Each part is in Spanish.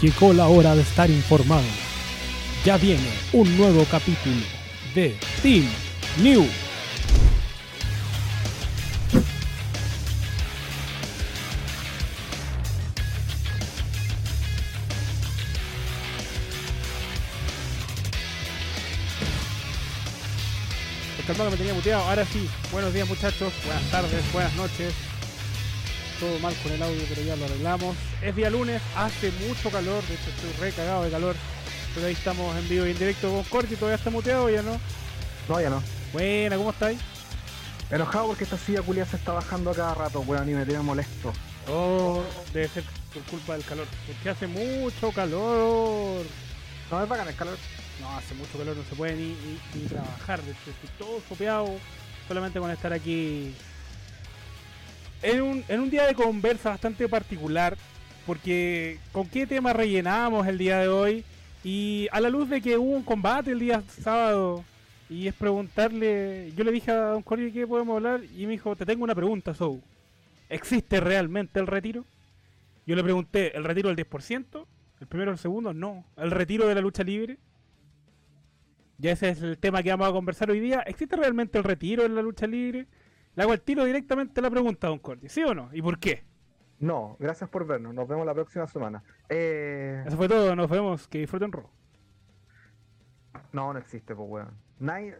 Llegó la hora de estar informado. Ya viene un nuevo capítulo de Team New. Calmado que me tenía muteado. Ahora sí, buenos días muchachos, buenas tardes, buenas noches. Todo mal con el audio, pero ya lo arreglamos. Es día lunes, hace mucho calor, de hecho estoy re cagado de calor. Pero ahí estamos en vivo y en directo con Corti, todavía está muteado ya no. No, ya no. Buena, ¿cómo estáis? Enojado porque esta silla culia se está bajando a cada rato, weón, y me tiene molesto. Oh, debe ser por culpa del calor. Porque hace mucho calor. No, es bacán el calor. No, hace mucho calor, no se puede ni, ni- ni trabajar. De hecho, estoy todo sopeado solamente con estar aquí. En un, en un día de conversa bastante particular, porque ¿con qué tema rellenamos el día de hoy? Y a la luz de que hubo un combate el día sábado, y es preguntarle, yo le dije a Don Corey que podemos hablar, y me dijo, te tengo una pregunta, Sou. ¿Existe realmente el retiro? Yo le pregunté, ¿el retiro del 10%? ¿El primero o el segundo? No. ¿El retiro de la lucha libre? Ya ese es el tema que vamos a conversar hoy día. ¿Existe realmente el retiro en la lucha libre? Le hago el tiro directamente a la pregunta, Don Cordy. ¿Sí o no? ¿Y por qué? No, gracias por vernos. Nos vemos la próxima semana. Eh, Eso fue todo. Nos vemos. Que disfruten Raw. no, no existe, pues, weón. Nadie-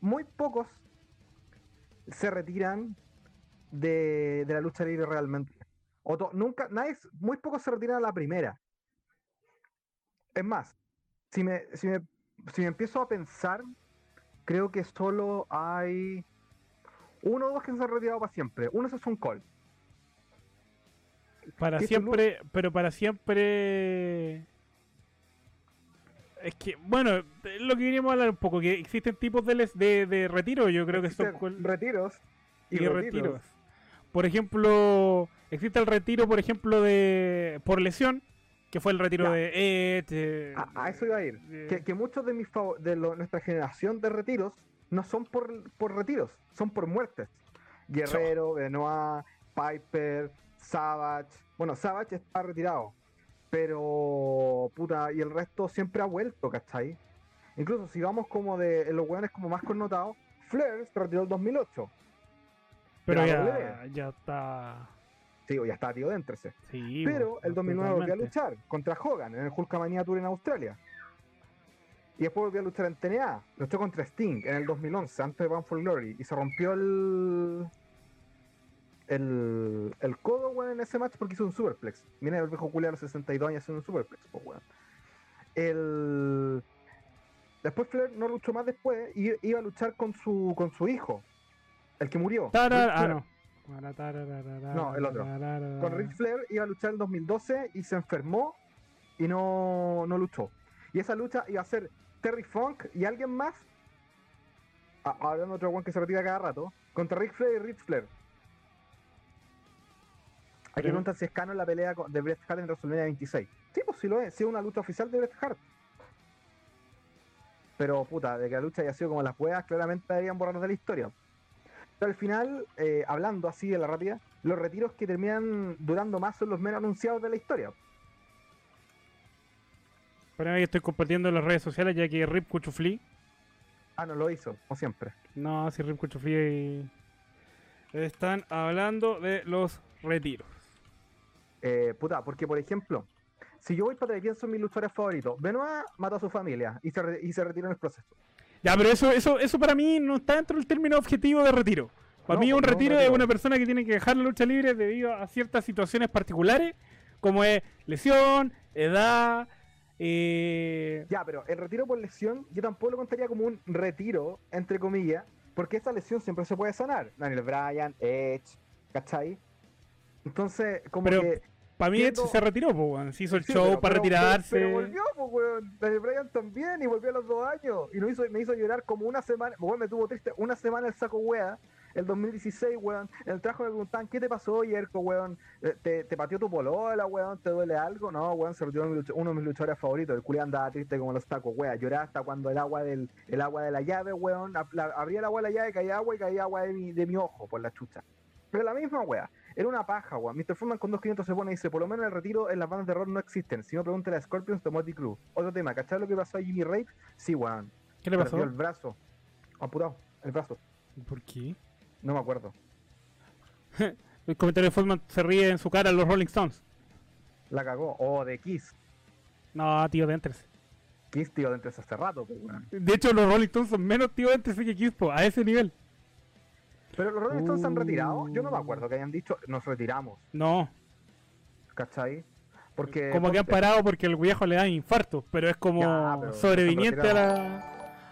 muy pocos se retiran de, de la lucha libre realmente. O to- nunca, nadie, muy pocos se retiran a la primera. Es más, si me, si me, si me empiezo a pensar, creo que solo hay uno o dos que se han retirado para siempre. Uno es Stone Cold. Para ¿Qué siempre, pero para siempre... Es que, bueno, es lo que queríamos hablar un poco, que existen tipos de, les- de, de retiro, yo creo que son retiros y, y, retiros. retiros. Por ejemplo, existe el retiro, por ejemplo, de por lesión, que fue el retiro Ya. de eh, A, a eso iba a ir. de- Que, que muchos de mis de lo- nuestra generación de retiros no son por, por retiros, son por muertes. Guerrero, Benoit, Piper, Savage. Bueno, Savage está retirado. Pero, puta, y el resto siempre ha vuelto, ¿cachai? Incluso si vamos como de en los hueones como más connotados, Flair se retiró el 2008. pero ya, ya está. Sí, ya está tío déntrese. Sí, Pero el 2009 volvió a luchar contra Hogan en el Hulkamania Tour en Australia. Y después volvió a luchar en TNA. Luchó contra Sting en el 2011, antes de Bound for Glory. Y se rompió el. El, el codo, weón, en ese match porque hizo un superplex. Viene el viejo culiao a los 62 años haciendo un superplex, pues, weón. El. Después Flair no luchó más después y iba a luchar con su, con su hijo. El que murió. Tarar- ah, no. No, el otro. con Ric Flair iba a luchar en 2012 y se enfermó y no, no luchó. Y esa lucha iba a ser Terry Funk y alguien más, a- hablando de otro one que se retira cada rato, contra Ric Flair y Ric Flair. Aquí preguntan si es canon la pelea de Bret Hart en WrestleMania 26. Sí, pues sí lo es, sí es una lucha oficial de Bret Hart. Pero puta, de que la lucha haya sido como las huevas, claramente deberían borrarnos de la historia. Pero al final, eh, hablando así de la rápida, los retiros que terminan durando más son los menos anunciados de la historia. Pero ahí estoy compartiendo en las redes sociales ya que Rip Cuchufli. Ah, no lo hizo, como siempre. No, si Rip Cuchufli. Están hablando de los retiros. Eh, puta, porque por ejemplo, si yo voy para atrás y pienso en mis luchadores favoritos, Benoit mató a su familia y se, re- y se retiró en el proceso. Ya, pero eso, eso, eso para mí no está dentro del término objetivo de retiro. Para No, mí pues, un no, un retiro es una persona que tiene que dejar la lucha libre debido a ciertas situaciones particulares, como es lesión, edad, eh, Ya, pero el retiro por lesión yo tampoco lo contaría como un retiro, entre comillas, porque esa lesión siempre se puede sanar. Daniel Bryan, Edge, ¿cachai? Entonces, como Pero que... para mí Siendo- Edge se retiró, po, weón. se hizo el Sí, show pero- para pero- retirarse. Pero, volvió, pues, weón. Daniel Bryan también, y volvió a los dos años. Y no hizo, me hizo llorar como una semana. Weón, me tuvo triste una semana el saco wea. El 2016, weón. En el trabajo me preguntaban, ¿qué te pasó, Yerko, weón? Eh, ¿Te, te pateó tu polola, weón? ¿Te duele algo? No, weón, se retiró uno de mis luchadores favoritos. El culián andaba triste como los tacos, weón. Lloraba hasta cuando el agua del el agua de la llave, weón. la- abría el agua de la llave, caía agua y caía agua de mi, de mi ojo por la chucha. Pero la misma wea. Era una paja, weón. Mr. Furman con 2.500 se pone y dice, por lo menos el retiro en las bandas de rock no existen. Si no, pregúntale a Scorpions de Motley Crue. Otro tema, ¿cachai lo que pasó a Jimmy Rave? Sí, weón. ¿Qué le Perdió pasó? el brazo. Apurado, el brazo. ¿Por qué? No me acuerdo. El comentario de Footman se ríe en su cara a los Rolling Stones. La cagó. O de Kiss. No, tío, de Entres. Kiss, tío, dentro de hace rato, pues, weón. De hecho, los Rolling Stones son menos tío de Entres que Kiss, po, a ese nivel. Pero los Rolling Stones se han Uh. retirado. Yo no me acuerdo que hayan dicho, nos retiramos. No, ¿Cachai? Porque. como que han parado porque el viejo le da infarto, pero es como Ya, pero sobreviniente a la,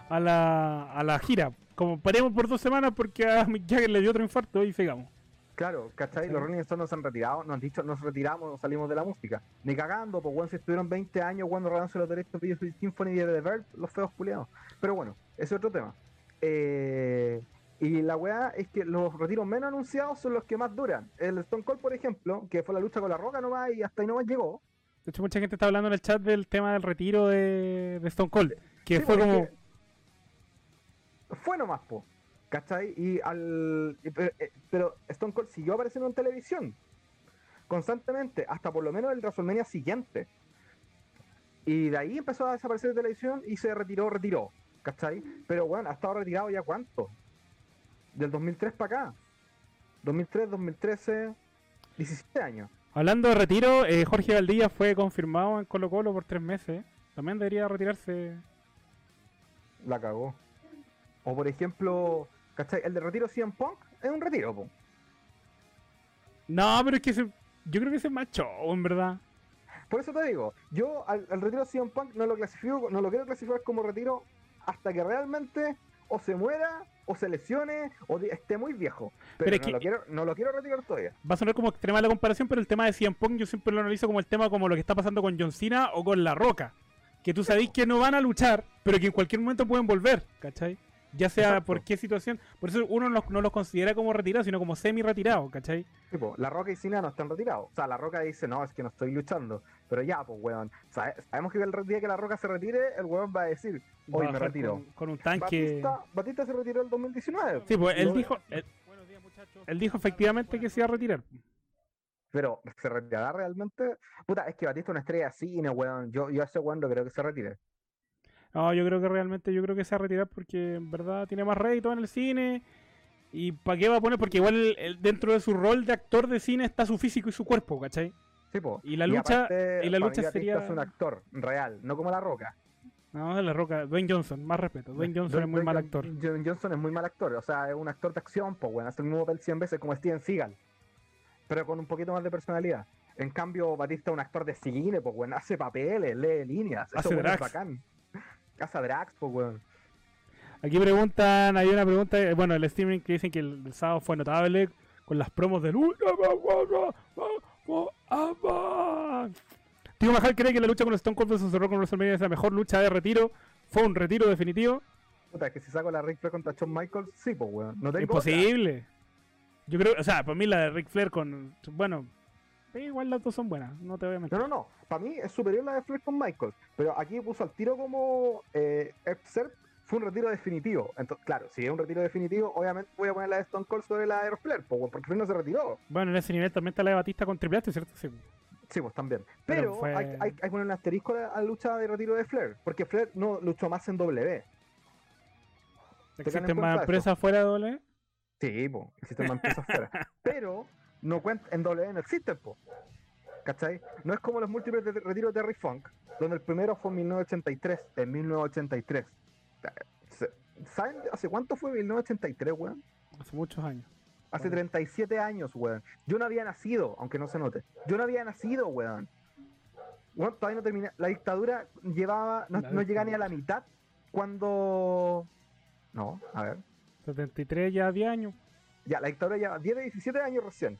a la a la gira. Como paremos por dos semanas porque a Mick Jagger le dio otro infarto y sigamos. Claro, ¿cachai? Sí. Los Rolling Stones nos han retirado, nos han dicho, nos retiramos, nos salimos de la música. Ni cagando, pues bueno, si estuvieron 20 años cuando regalándose los derechos de Symphony y de The Verb, los feos culiados. Pero bueno, ese es otro tema. Eh, y la weá es que los retiros menos anunciados son los que más duran. El Stone Cold, por ejemplo, que fue la lucha con la roca nomás y hasta ahí nomás llegó. De hecho, mucha gente está hablando en el chat del tema del retiro de, de Stone Cold. Que Sí, fue como. que Fue nomás, po. ¿Cachai? Y al. pero, eh, pero Stone Cold siguió apareciendo en televisión. Constantemente, hasta por lo menos el WrestleMania siguiente. Y de ahí empezó a desaparecer de televisión y se retiró, retiró. ¿Cachai? Pero bueno, ha estado retirado ya cuánto? Del 2003 para acá. 2003, 2013, 17 años. Hablando de retiro, eh, Jorge Valdía fue confirmado en Colo Colo por tres meses. También debería retirarse. La cagó. O por ejemplo, ¿cachai? El de retiro CM Punk es un retiro, po. No, pero es que ese- yo creo que ese es más show, en verdad. Por eso te digo, yo al, al retiro CM Punk no lo clasifico, no lo quiero clasificar como retiro hasta que realmente o se muera, o se lesione, o esté muy viejo. Pero, Pero es no, que- lo quiero, no lo quiero retirar todavía. Va a sonar como extrema la comparación, pero el tema de CM Punk yo siempre lo analizo como el tema como lo que está pasando con John Cena o con La Roca. Que tú sabéis que no van a luchar, pero que en cualquier momento pueden volver, ¿cachai? Ya sea Exacto. por qué situación. Por eso uno no, no los considera como retirados, sino como semi-retirados, ¿cachai? Tipo, La Roca y Cena no están retirados. O sea, La Roca dice, no, es que no estoy luchando. Pero ya, pues, weón. sabe- sabemos que el día que La Roca se retire, el weón va a decir, hoy me retiro. Con, con un tanque. Batista, Batista se retiró el 2019. Sí, pues él Lo- dijo, él, él dijo efectivamente que se iba a retirar. Pero, ¿se retirará realmente? Puta, es que Batista es una estrella de cine, weón. Yo, yo a ese weón no creo que se retire. No, yo creo que realmente yo creo que se va a retirar porque en verdad tiene más rédito en el cine. ¿Y para qué va a poner? Porque igual el- dentro de su rol de actor de cine está su físico y su cuerpo, ¿cachai? Sí, po. Y la lucha- aparte, y la para lucha sería- es un actor real, no como La Roca. No, de la roca. Dwayne Johnson, más respeto. Dwayne Johnson es muy mal actor. Dwayne Johnson es muy mal actor, o sea, es un actor de acción, pues, bueno, hace el mismo papel 100 veces como Steven Seagal, pero con un poquito más de personalidad. En cambio, Batista es un actor de cine, pues, bueno, hace papeles, lee líneas, eso Hace weón, es drags. bacán. Hace drags, pues, weón. Aquí preguntan, hay una pregunta, eh, bueno, el streaming que dicen que el, el sábado fue notable con las promos del Tío Majal cree que la lucha con Stone Cold vs. Rock en WrestleMania es la mejor lucha de retiro. Fue un retiro definitivo. Puta, que si saco la Ric Flair contra Shawn Michaels, sí, pues, weón. No tengo Imposible. Yo creo, o sea, para mí la de Ric Flair con. Bueno, igual las dos son buenas, no te voy a mentir. No, no, no. Para mí es superior la de Flair con Michaels. Pero aquí puso al tiro como eh, F-Serp fue un retiro definitivo. Entonces, claro, si es un retiro definitivo, obviamente voy a poner la de Stone Cold sobre la de Flair, porque Flair no se retiró. Bueno, en ese nivel también está la de Batista con Triple H, ¿cierto? Sí. Sí, pues también. Pero Pero, fue- hay, hay, hay poner un asterisco a la, lucha de retiro de Flair, porque Flair no luchó más en W. ¿Existen más empresas fuera de doble? Sí, pues, existen más empresas fuera. Pero no cuenta, en W no existen, po. ¿Cachai? No es como los múltiples de retiro de Terry Funk, donde el primero fue en 1983. En 1983. Se- ¿Saben hace cuánto fue 1983, weón? Hace muchos años. Hace Bueno. 37 años, weón. Yo no había nacido, aunque no se note. Yo no había nacido, weón. Weón, todavía no terminé. La dictadura llevaba, no, no llegaba ni a la mitad cuando... No, a ver. 73 ya 10 años. Ya, la dictadura lleva 10 de 17 años recién.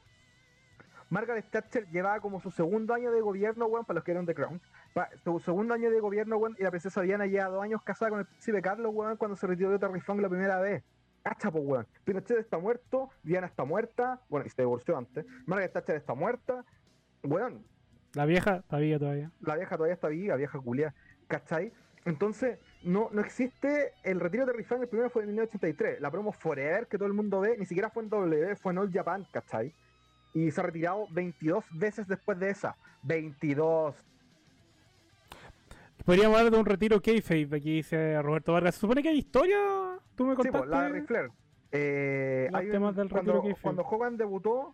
Margaret Thatcher llevaba como su segundo año de gobierno, weón, para los que eran The Crown. Pa- su segundo año de gobierno, weón, y la princesa Diana lleva dos años casada con el príncipe Carlos, weón, cuando se retiró de Terry Funk la primera vez. Cacha, pues, weón. Pinochet está muerto, Diana está muerta, bueno, y se divorció antes. Margaret Thatcher está muerta, weón, La vieja está viva todavía. la vieja todavía está viva, vieja culia, ¿cachai? Entonces, no, no existe el retiro de Funk, el primero fue en 1983. La promo Forever, que todo el mundo ve, ni siquiera fue en W, fue en All Japan, ¿cachai? Y se ha retirado 22 veces después de esa. 22. Podríamos hablar de un retiro kayfabe, aquí dice Roberto Vargas. ¿Se supone que hay historia? ¿Tú me Sí, contaste? po, la de Ric Flair. Eh, hay un- temas del retiro cuando, cuando Hogan debutó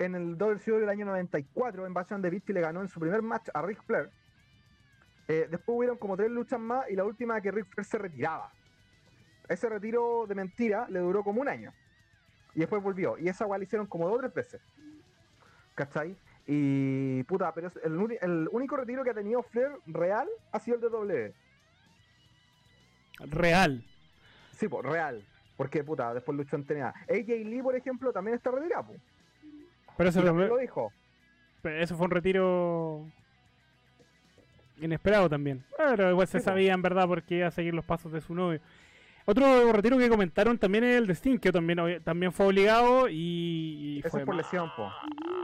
en el WCW del año 94, en Bastion de Beast y le ganó en su primer match a Ric Flair. eh, después hubieron como tres luchas más y la última que Ric Flair se retiraba. Ese retiro de mentira le duró como un año. Y después volvió. Y esa la hicieron como dos o tres veces. ¿Cachai? Y puta, pero es el, único retiro que ha tenido Flair real ha sido el de W. Real. Sí, pues, real. Porque, puta, después luchó en TNA. AJ Lee, por ejemplo, también está retirado. po. Pero eso, también lo- dijo. eso fue un retiro inesperado también. Pero igual se Sí, sabía en verdad porque iba a seguir los pasos de su novio. Otro retiro que comentaron también es el de Sting, que también, también fue obligado y, y Eso fue es por lesión, po.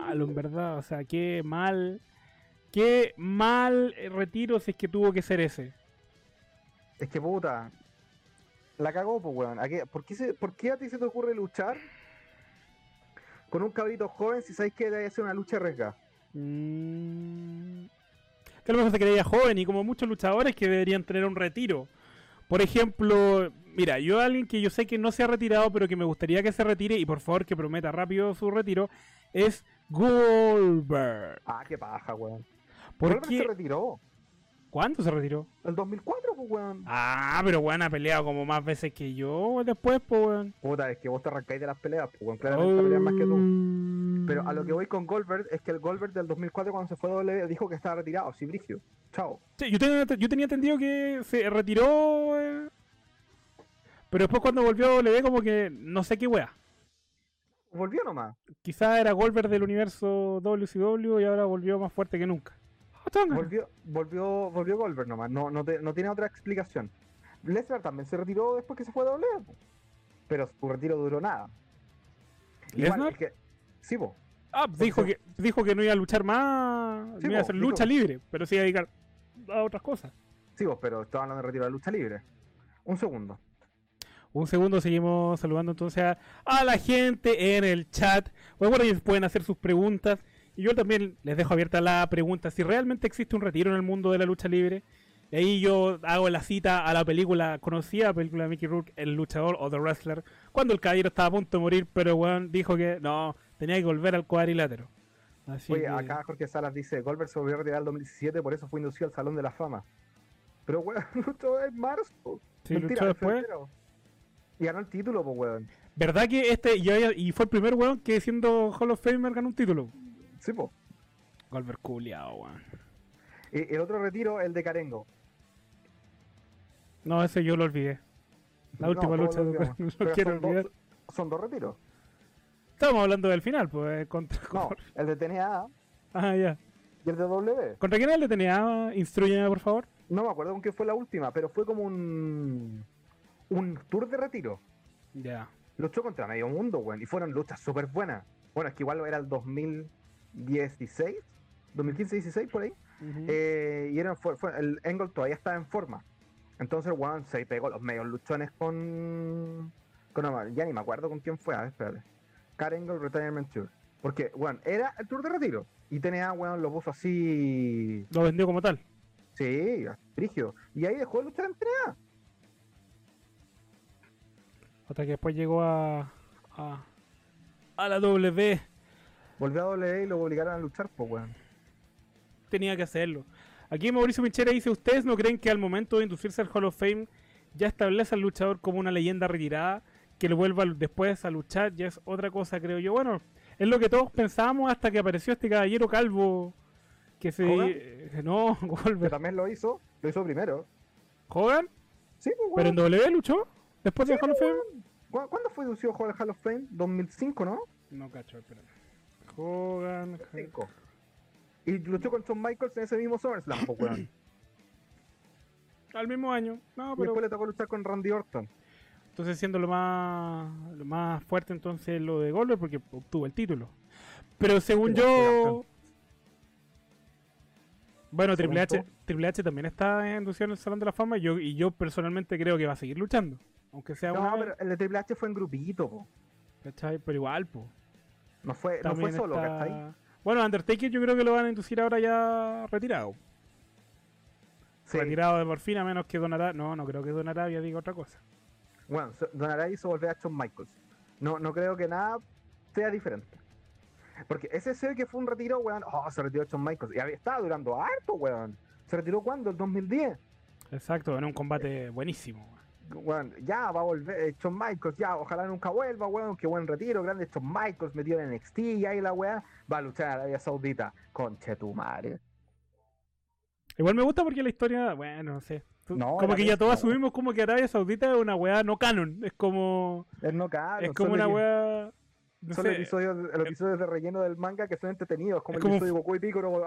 malo, en verdad. O sea, qué mal, qué mal retiro si es que tuvo que ser ese. Es que, puta, la cagó, pues, weón. ¿A qué- por, qué se- ¿Por qué a ti se te ocurre luchar con un cabrito joven si sabéis que debe ser una lucha arriesgada? Mm, que a lo mejor se creía joven y como muchos luchadores que deberían tener un retiro. Por ejemplo, mira, yo alguien que yo sé que no se ha retirado, pero que me gustaría que se retire y por favor que prometa rápido su retiro, es Goldberg. Ah, qué paja, weón. ¿Por qué? se retiró. ¿Cuándo se retiró? El 2004, pues, weón. Ah, pero bueno, ha peleado como más veces que yo después, pues, weón. Puta, es que vos te arrancáis de las peleas, pues, weón. Claramente peleas más que tú. Pero a lo que voy con Goldberg es que el Goldberg del 2004 cuando se fue a W dijo que estaba retirado. Sí, Brigio. Chao. Sí, yo, tenía, yo tenía entendido que se retiró. eh, pero después cuando volvió a W, como que no sé qué wea. Volvió nomás. Quizá era Goldberg del universo WCW y ahora volvió más fuerte que nunca. Ah. Volvió, volvió, volvió Goldberg nomás. No, no, te- no tiene otra explicación. Lesnar también se retiró después que se fue a W. Pero su retiro duró nada. Igual, ¿Lesnar? es que- sí, po. Ah, dijo que, dijo que no iba a luchar más, Sí, no iba a hacer dijo- lucha libre, pero sí iba a dedicar a otras cosas. Sí, po, pero estaba hablando de retiro de lucha libre. Un segundo. Un segundo, seguimos saludando entonces a, a la gente en el chat. Bueno, bueno, ellos pueden hacer sus preguntas. Y yo también les dejo abierta la pregunta si realmente existe un retiro en el mundo de la lucha libre. Y ahí yo hago la cita a la película conocida, película de Mickey Rourke, El luchador o The Wrestler, cuando el caballero estaba a punto de morir, pero weón dijo que no, tenía que volver al cuadrilátero. Así Oye, que- acá Jorge Salas dice, Goldberg se volvió a retirar en el 2017, por eso fue inducido al Salón de la Fama. Pero, weón, luchó en marzo. Sí, Mentira, luchó después. Y ganó el título, pues, weón. ¿Verdad que este y, y fue el primer weón que siendo Hall of Famer ganó un título? Sí, pues. Goldberg culiao, weón. Y el otro retiro, el de Carengo. No, ese yo lo olvidé. La No, última lucha, lo lo quiero son, dos, olvidar. son dos retiros. Estamos hablando del final, pues, contra... No, el de TNA Ah, ya. y el de W. ¿Contra quién es el de TNA? Instruyeme, por favor. No me acuerdo con qué fue la última, pero fue como un un tour de retiro. Ya. Luchó contra medio mundo, weón. Y fueron luchas súper buenas. Bueno, es que igual era el 2016, 2015-16 por ahí. Eh, y eran, fue, fue- el Angle todavía estaba en forma. Entonces, weón, se pegó los medios luchones con. con ya ni me acuerdo con quién fue. A ver, espérate. Angle Retirement Tour. Porque, weón, era el tour de retiro. Y tenía, weón, lo puso así. Lo vendió como tal. Sí, rígido. Y ahí dejó de luchar en TNA. Hasta que después llegó a... A, a la W. Volvió a W y lo obligaron a luchar, pues, weón. Tenía que hacerlo. Aquí Mauricio Pinchera dice, ¿ustedes no creen que al momento de inducirse al Hall of Fame ya establece al luchador como una leyenda retirada? Que lo vuelva después a luchar ya es otra cosa, creo yo. Bueno, es lo que todos pensábamos hasta que apareció este caballero calvo que se... ¿Hogan? eh, no, Que Goldberg. también lo hizo, lo hizo primero. ¿Hogan? Sí, pues, ¿Pero en. W luchó? ¿Después Sí, del Hall of Fame? ¿Cu- ¿Cuándo fue inducido al Hall of Fame? 2005, ¿no? No cacho, espérate. Hogan. Cinco. Y luchó con Shawn Michaels en ese mismo SummerSlam, pues, weón. Al mismo año. No, Y pero. después le tocó luchar con Randy Orton. Entonces siendo lo más lo más fuerte entonces lo de Goldberg porque obtuvo el título. Pero según Pero yo. Bueno, Triple H. Triple H también está inducido en el Salón de la Fama y yo, y yo personalmente creo que va a seguir luchando. Aunque sea No, una pero el de Triple H fue en grupito, po. ¿cachai? Pero igual, po. No fue, no fue solo, está- ¿cachai? Bueno, Undertaker yo creo que lo van a inducir ahora ya retirado. Sí. Retirado de por fin, a menos que Don Arabia... No, no creo que Don Arabia diga otra cosa. Bueno, Don Araya hizo volver a Shawn Michaels. No, no creo que nada sea diferente. Porque ese sé que fue un retiro, weón. Oh, se retiró Shawn Michaels. Y había- estaba durando harto, weón. ¿Se retiró cuándo? ¿El 2010? Exacto, en un combate buenísimo. Weón, ya va a volver eh, Shawn Michaels, ya, ojalá nunca vuelva, weón. Qué buen retiro, grande Shawn Michaels, metido en NXT y ahí la weá. Va a luchar en Arabia Saudita. Conche tu madre. Igual me gusta porque la historia, bueno, no sé. No, como que ya todos asumimos como que Arabia Saudita es una weá no canon. Es como. Es no cabrón, es como una weá. No Son sé, episodios, los episodios de relleno del manga que son entretenidos, como Es el como- episodio de Goku y Piccolo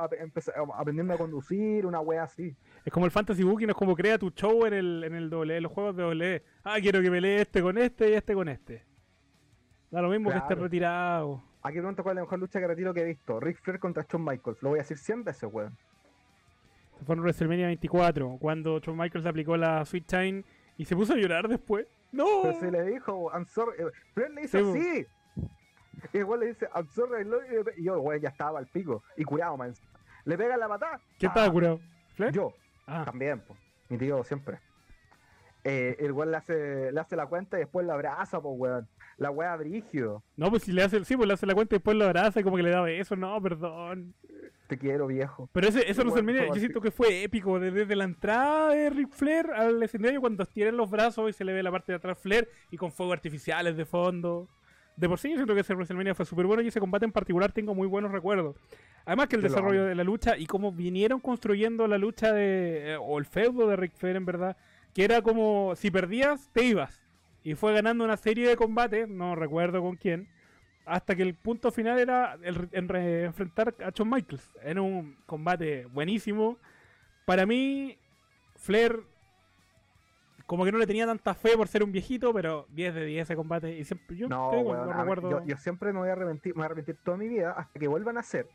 aprendiendo a conducir, una wea así. Es como el Fantasy Booking, es como crea tu show en el, en el doble, en los juegos de doble. Ah, quiero que pelee este con este y este con este. Da lo mismo que esté retirado. Aquí pregunto cuál es la mejor lucha de retiro que he visto. Ric Flair contra Shawn Michaels. Lo voy a decir 100 veces, weón. Fue en WrestleMania 24, cuando Shawn Michaels aplicó la Sweet Time y se puso a llorar después. ¡No! Pero se le dijo, I'm sorry. eh, Flair le hizo Sí, así. Y igual le dice, I'm sorry, I love you", Y yo, weón, ya estaba al pico. Y curado, man. Le pega la patada. ¿Quién Ah, estaba curado? ¿Flair? Yo, Ah, también, po. Mi tío siempre. Eh, el weón le hace, le hace la cuenta y después la abraza, pues, weón. La wea brígido. no, pues si le hace, sí, pues le hace la cuenta y después lo abraza y como que le da besos. No, perdón. Te quiero, viejo. Pero ese, eso Igual, WrestleMania, yo siento que fue épico. Desde, la entrada de Ric Flair al escenario, cuando tienen los brazos y se le ve la parte de atrás Flair y con fuegos artificiales de fondo. De por sí, yo siento que ese WrestleMania fue súper bueno y ese combate en particular tengo muy buenos recuerdos. Además que el Yo desarrollo de la lucha y cómo vinieron construyendo la lucha de. eh, o el feudo de Ric Flair, en verdad. Que era como si perdías, te ibas. Y fue ganando una serie de combates, no recuerdo con quién. Hasta que el punto final era el- en re- enfrentar a Shawn Michaels. Era un combate buenísimo. Para mí, Flair, como que no le tenía tanta fe por ser un viejito, pero 10 de 10 ese combate. Y siempre yo No, te digo, weón, lo a mí- recuerdo. yo, yo siempre me voy a arrepentir, me voy a arrepentir toda mi vida hasta que vuelvan a ser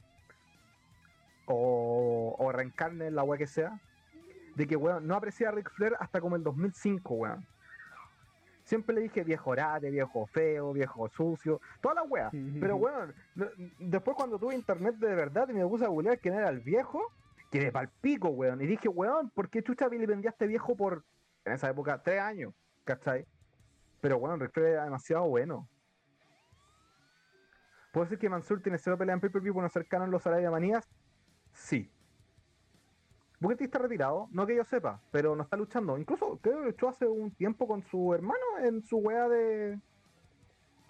o, o reencarne la wea que sea, de que weón, no aprecié a Ric Flair hasta como el 2005, weón. Siempre le dije viejo orate, viejo feo, viejo sucio, toda la wea. Pero weón, no- después cuando tuve internet de verdad y me puse a googlear quién era el viejo, quedé pa'l pico, weón. Y dije, weón, ¿por qué chucha este viejo por, en esa época, tres años? ¿Cachai? Pero weón, Ric Flair era demasiado bueno. ¿Puedo decir que Mansur tiene cero pelea en pay-per-view por no ser canon en los Arabia Manías? Sí. Booker T está retirado, no que yo sepa, pero no está luchando. Incluso creo que luchó hace un tiempo con su hermano en su wea de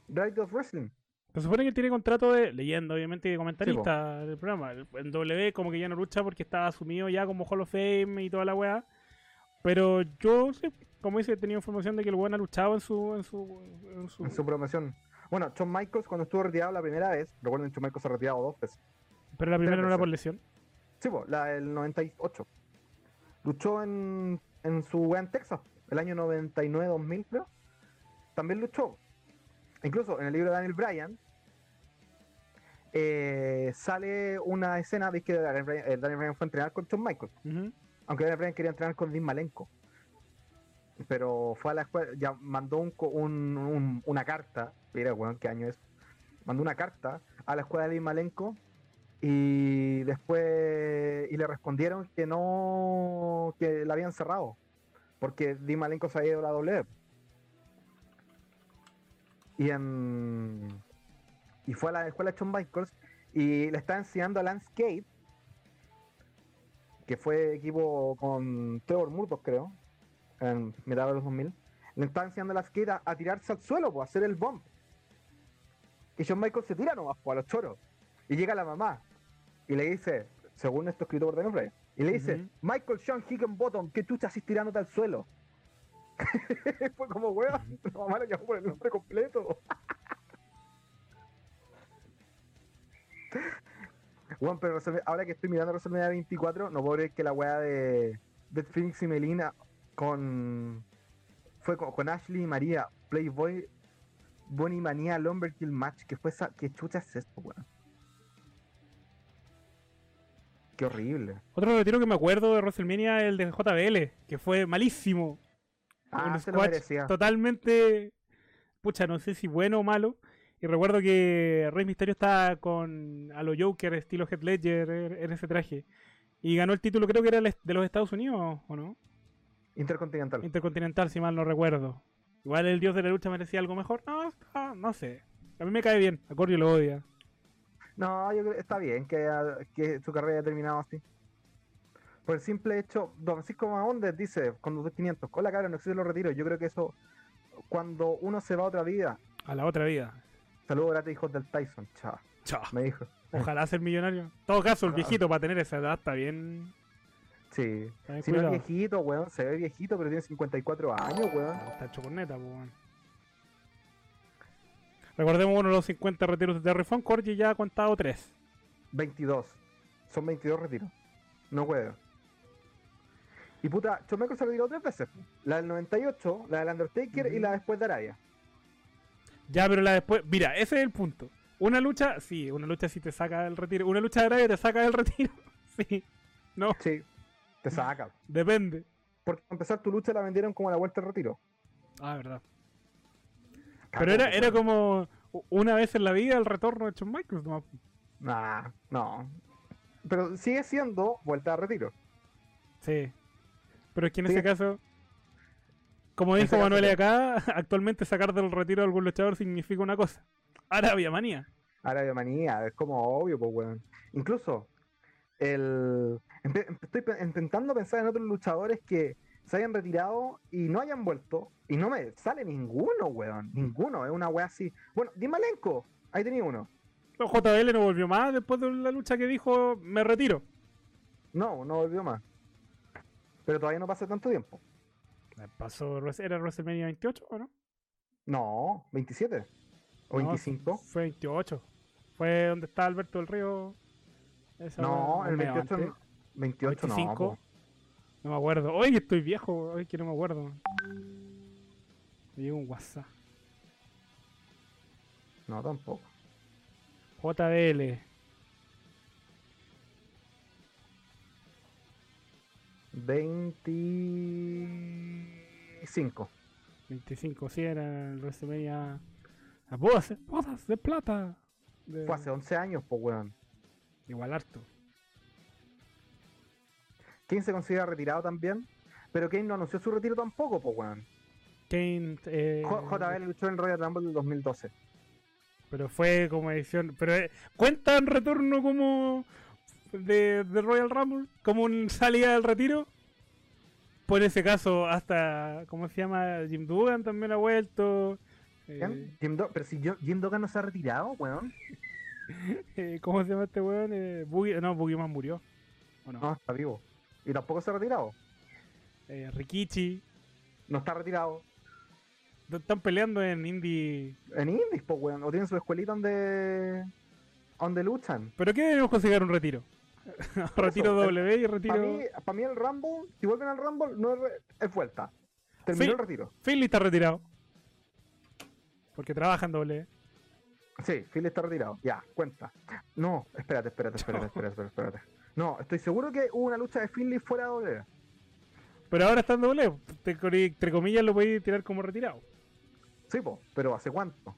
Right of Wrestling. Se supone que él tiene contrato de leyenda, obviamente, de comentarista del programa. En W como que ya no lucha porque está asumido ya como Hall of Fame y toda la weá. Pero yo, sí, como dice, he tenido información de que el weón ha luchado en su... En su, en su- en su promoción. Bueno, Shawn Michaels cuando estuvo retirado la primera vez, recuerden Shawn Michaels se ha retirado dos veces. Pero la primera no era por lesión. Sí, po, la del 98. Luchó en, en su wea en Texas, el año 99-2000 creo. También luchó. Incluso en el libro de Daniel Bryan eh, sale una escena, veis que Daniel Bryan, eh, Daniel Bryan fue a entrenar con Shawn Michaels. Ujú. Aunque Daniel Bryan quería entrenar con Dean Malenko. Pero fue a la escuela, ya mandó un, un- un- una carta, mira, weón, qué año es. Mandó una carta a la escuela de Dean Malenko y después y le respondieron que no, que la habían cerrado. Porque Malenko se había ido a la W. Y en y fue a la escuela de Shawn Michaels y le estaba enseñando a Landscape que fue equipo con Trevor Murdoch, creo, en mitad de los 2000, le estaba enseñando a la skate a, tirarse al suelo, pues, a hacer el bomb. Y Shawn Michaels se tira nomás, pues, a los choros. Y llega la mamá y le dice, según esto escrito por Daniel Bryan, y le dice. Michael Sean Higginbottom, ¿qué chucha haces tirándote al suelo? fue como, weón, la mamá le llamó por el nombre completo. Weón, pero ahora que estoy mirando WrestleMania 24, no puedo creer que la weá de Beth Phoenix y Melina con. Fue con, con Ashley y María, Playboy, Bonnie Manía, Lumberkill Match. que fue esa? ¿Qué chucha es esto, weón? Qué horrible. Otro retiro que me acuerdo de WrestleMania es el de JBL, que fue malísimo. Ah, un se lo merecía. totalmente, pucha, no sé si bueno o malo. Y recuerdo que Rey Misterio estaba con a Joker estilo Head Ledger er- en ese traje. Y ganó el título, creo que era de los Estados Unidos, ¿o no? Intercontinental. Intercontinental, si mal no recuerdo. Igual el dios de la lucha merecía algo mejor. No, ah, no sé. A mí me cae bien. A Corio lo odia. No, yo creo que está bien que, que su carrera haya terminado así. Por el simple hecho, Don Francisco Mahomes dice con los 2500, con la cara no existen los retiros. Yo creo que eso, cuando uno se va a otra vida, A la otra vida. saludos gratis hijos del Tyson, chao, Chao. me dijo. Ojalá ser millonario. En todo caso, el Ah. viejito para tener esa edad está bien. Sí, si no es viejito, weón, se ve viejito, pero tiene 54 años, weón. Está hecho con neta, pues, weón. Recordemos uno de los 50 retiros de Terry Funk. Corgi ya ha contado 3. 22. Son 22 retiros. No juega. Y puta, Michaels se retiró tres veces. La del 98, la del Undertaker y la después de Arabia. Ya, pero la después. Mira, ese es el punto. Una lucha, sí, una lucha sí te saca del retiro. Una lucha de Arabia te saca del retiro. sí. No, Sí, te saca. depende. Porque para empezar tu lucha la vendieron como la vuelta al retiro. Ah, verdad. Cagó, Pero era, era como una vez en la vida el retorno de Shawn Michaels. nomás. Nah, no. Pero sigue siendo vuelta al retiro. Sí. Pero es que en Sí. ese caso, como En dijo caso, Manuel sí. acá, actualmente sacar del retiro a algún luchador significa una cosa. Arabia manía. Arabia Manía, es como obvio, pues, weón. Incluso, el... empe- estoy intentando pensar en otros luchadores que se hayan retirado y no hayan vuelto. Y no me sale ninguno, weón. Ninguno, es una wea así. Bueno, Dimalenko, ahí tenía uno. Pero JBL no volvió más después de la lucha que dijo, me retiro. No, no volvió más. Pero todavía no pasa tanto tiempo. Pasó, ¿era WrestleMania 28 o no? No, 27. O No, 25. Fue 28. Fue donde está Alberto del Río. Esa No, el o medio 28, antes. no- 28 no. 25. po. No me acuerdo. Hoy estoy viejo, hoy que no me acuerdo. Me llegó un WhatsApp. No, tampoco. JBL. 25. 25, sí, era el WrestleMania. Las bodas, bodas de plata. De- Fue hace 11 años, pues, weón. Igual harto. Kane se considera retirado también. Pero Kane no anunció su retiro tampoco, pues, weón. Kane. eh, JBL luchó en Royal Rumble del 2012. Pero fue como edición. Pero eh, cuenta en retorno como. De, de Royal Rumble. Como un salida del retiro. Por ese caso, hasta. ¿Cómo se llama? Jim Dugan también ha vuelto. eh. Jim Do- pero si yo- Jim Duggan no se ha retirado, weón. eh, ¿Cómo se llama este weón? Eh, Boogie- no, Boogie Man murió. ¿O no? No, está vivo. Y tampoco se ha retirado. Eh, Rikichi. No está retirado. Están peleando en Indie. En Indies, pues, weón. O tienen su escuelita donde. donde luchan. ¿Pero qué debemos considerar un retiro? retiro Eso, W y retiro. Para mí, pa' mí el Rumble, si vuelven al Rumble, no es, re- es vuelta. Terminó el retiro. Finley está retirado. Porque trabaja en W. Sí, Phil está retirado. Ya, cuenta. No, espérate, espérate, espérate, espérate, espérate, espérate. No, estoy seguro que hubo una lucha de Finley fuera de W. Pero ahora está en. Te- Entre comillas lo podéis tirar como retirado. Sí, po, pero ¿hace cuánto?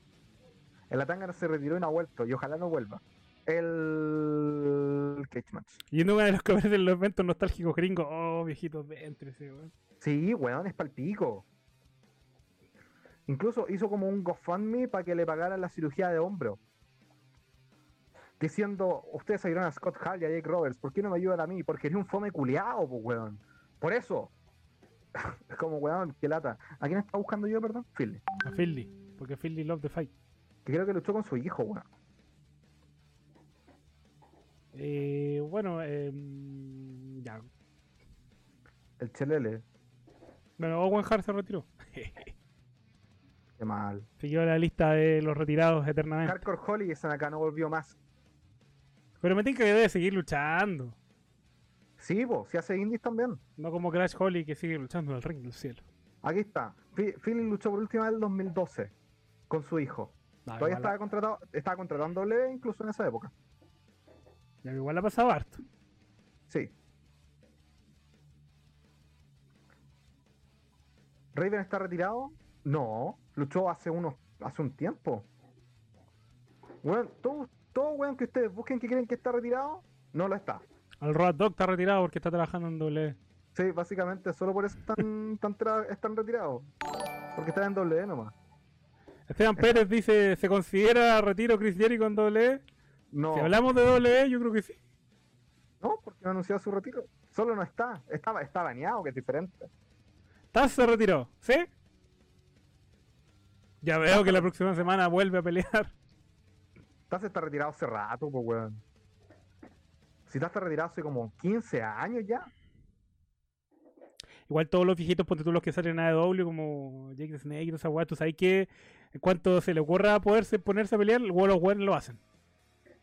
El Atangana se retiró y no ha vuelto, y ojalá no vuelva. El Cage Match. Yendo a uno de los covers de los eventos nostálgicos gringos. Oh, viejitos de entre ese, weón. Sí, weón, es palpico. Incluso hizo como un GoFundMe para que le pagaran la cirugía de hombro. Diciendo, ustedes ayudaron a Scott Hall y a Jake Roberts, ¿por qué no me ayudan a mí? Porque eres un fome culiao, pues, weón. Por eso. es como, weón, qué lata. ¿A quién está buscando yo, perdón? Philly. A Finley. Porque Finley love the fight. Que creo que luchó con su hijo, weón. Eh, bueno, eh, ya. El Chelele. Bueno, Owen Hart se retiró. Qué mal. Siguió la lista de los retirados eternamente. Hardcore Holly ese acá no volvió más. Pero me que debe seguir luchando. Sí, vos, si hace indies también. No como Crash Holly que sigue luchando en el ring del cielo. Aquí está. Philly luchó por última vez en el 2012 con su hijo. No, Todavía estaba contratado, estaba contratando W incluso en esa época. ya igual ha pasado harto. Sí. ¿Raven está retirado? No, luchó hace unos hace un tiempo. Weón, todo, todo weón que ustedes busquen que creen que está retirado, no lo está. El Road Dog está retirado porque está trabajando en doble. Sí, básicamente solo por eso están, están, están retirados. Porque están en doble E nomás. Esteban Pérez dice, ¿se considera retiro Chris Jericho en doble? No, Si hablamos de doble, yo creo que sí. no, porque no ha anunciado su retiro. Solo no está. Está, está baneado, que es diferente. Taz se retiró, ¿sí? Ya veo que la próxima semana vuelve a pelear. Taz está retirado hace rato, pues weón. Si Taz está retirado hace como 15 años ya. Igual todos los viejitos, ponte tú los que salen en AEW, como Jake the Snake y esa weá, tú sabes que en cuanto se le ocurra poderse ponerse a pelear, los weones lo hacen.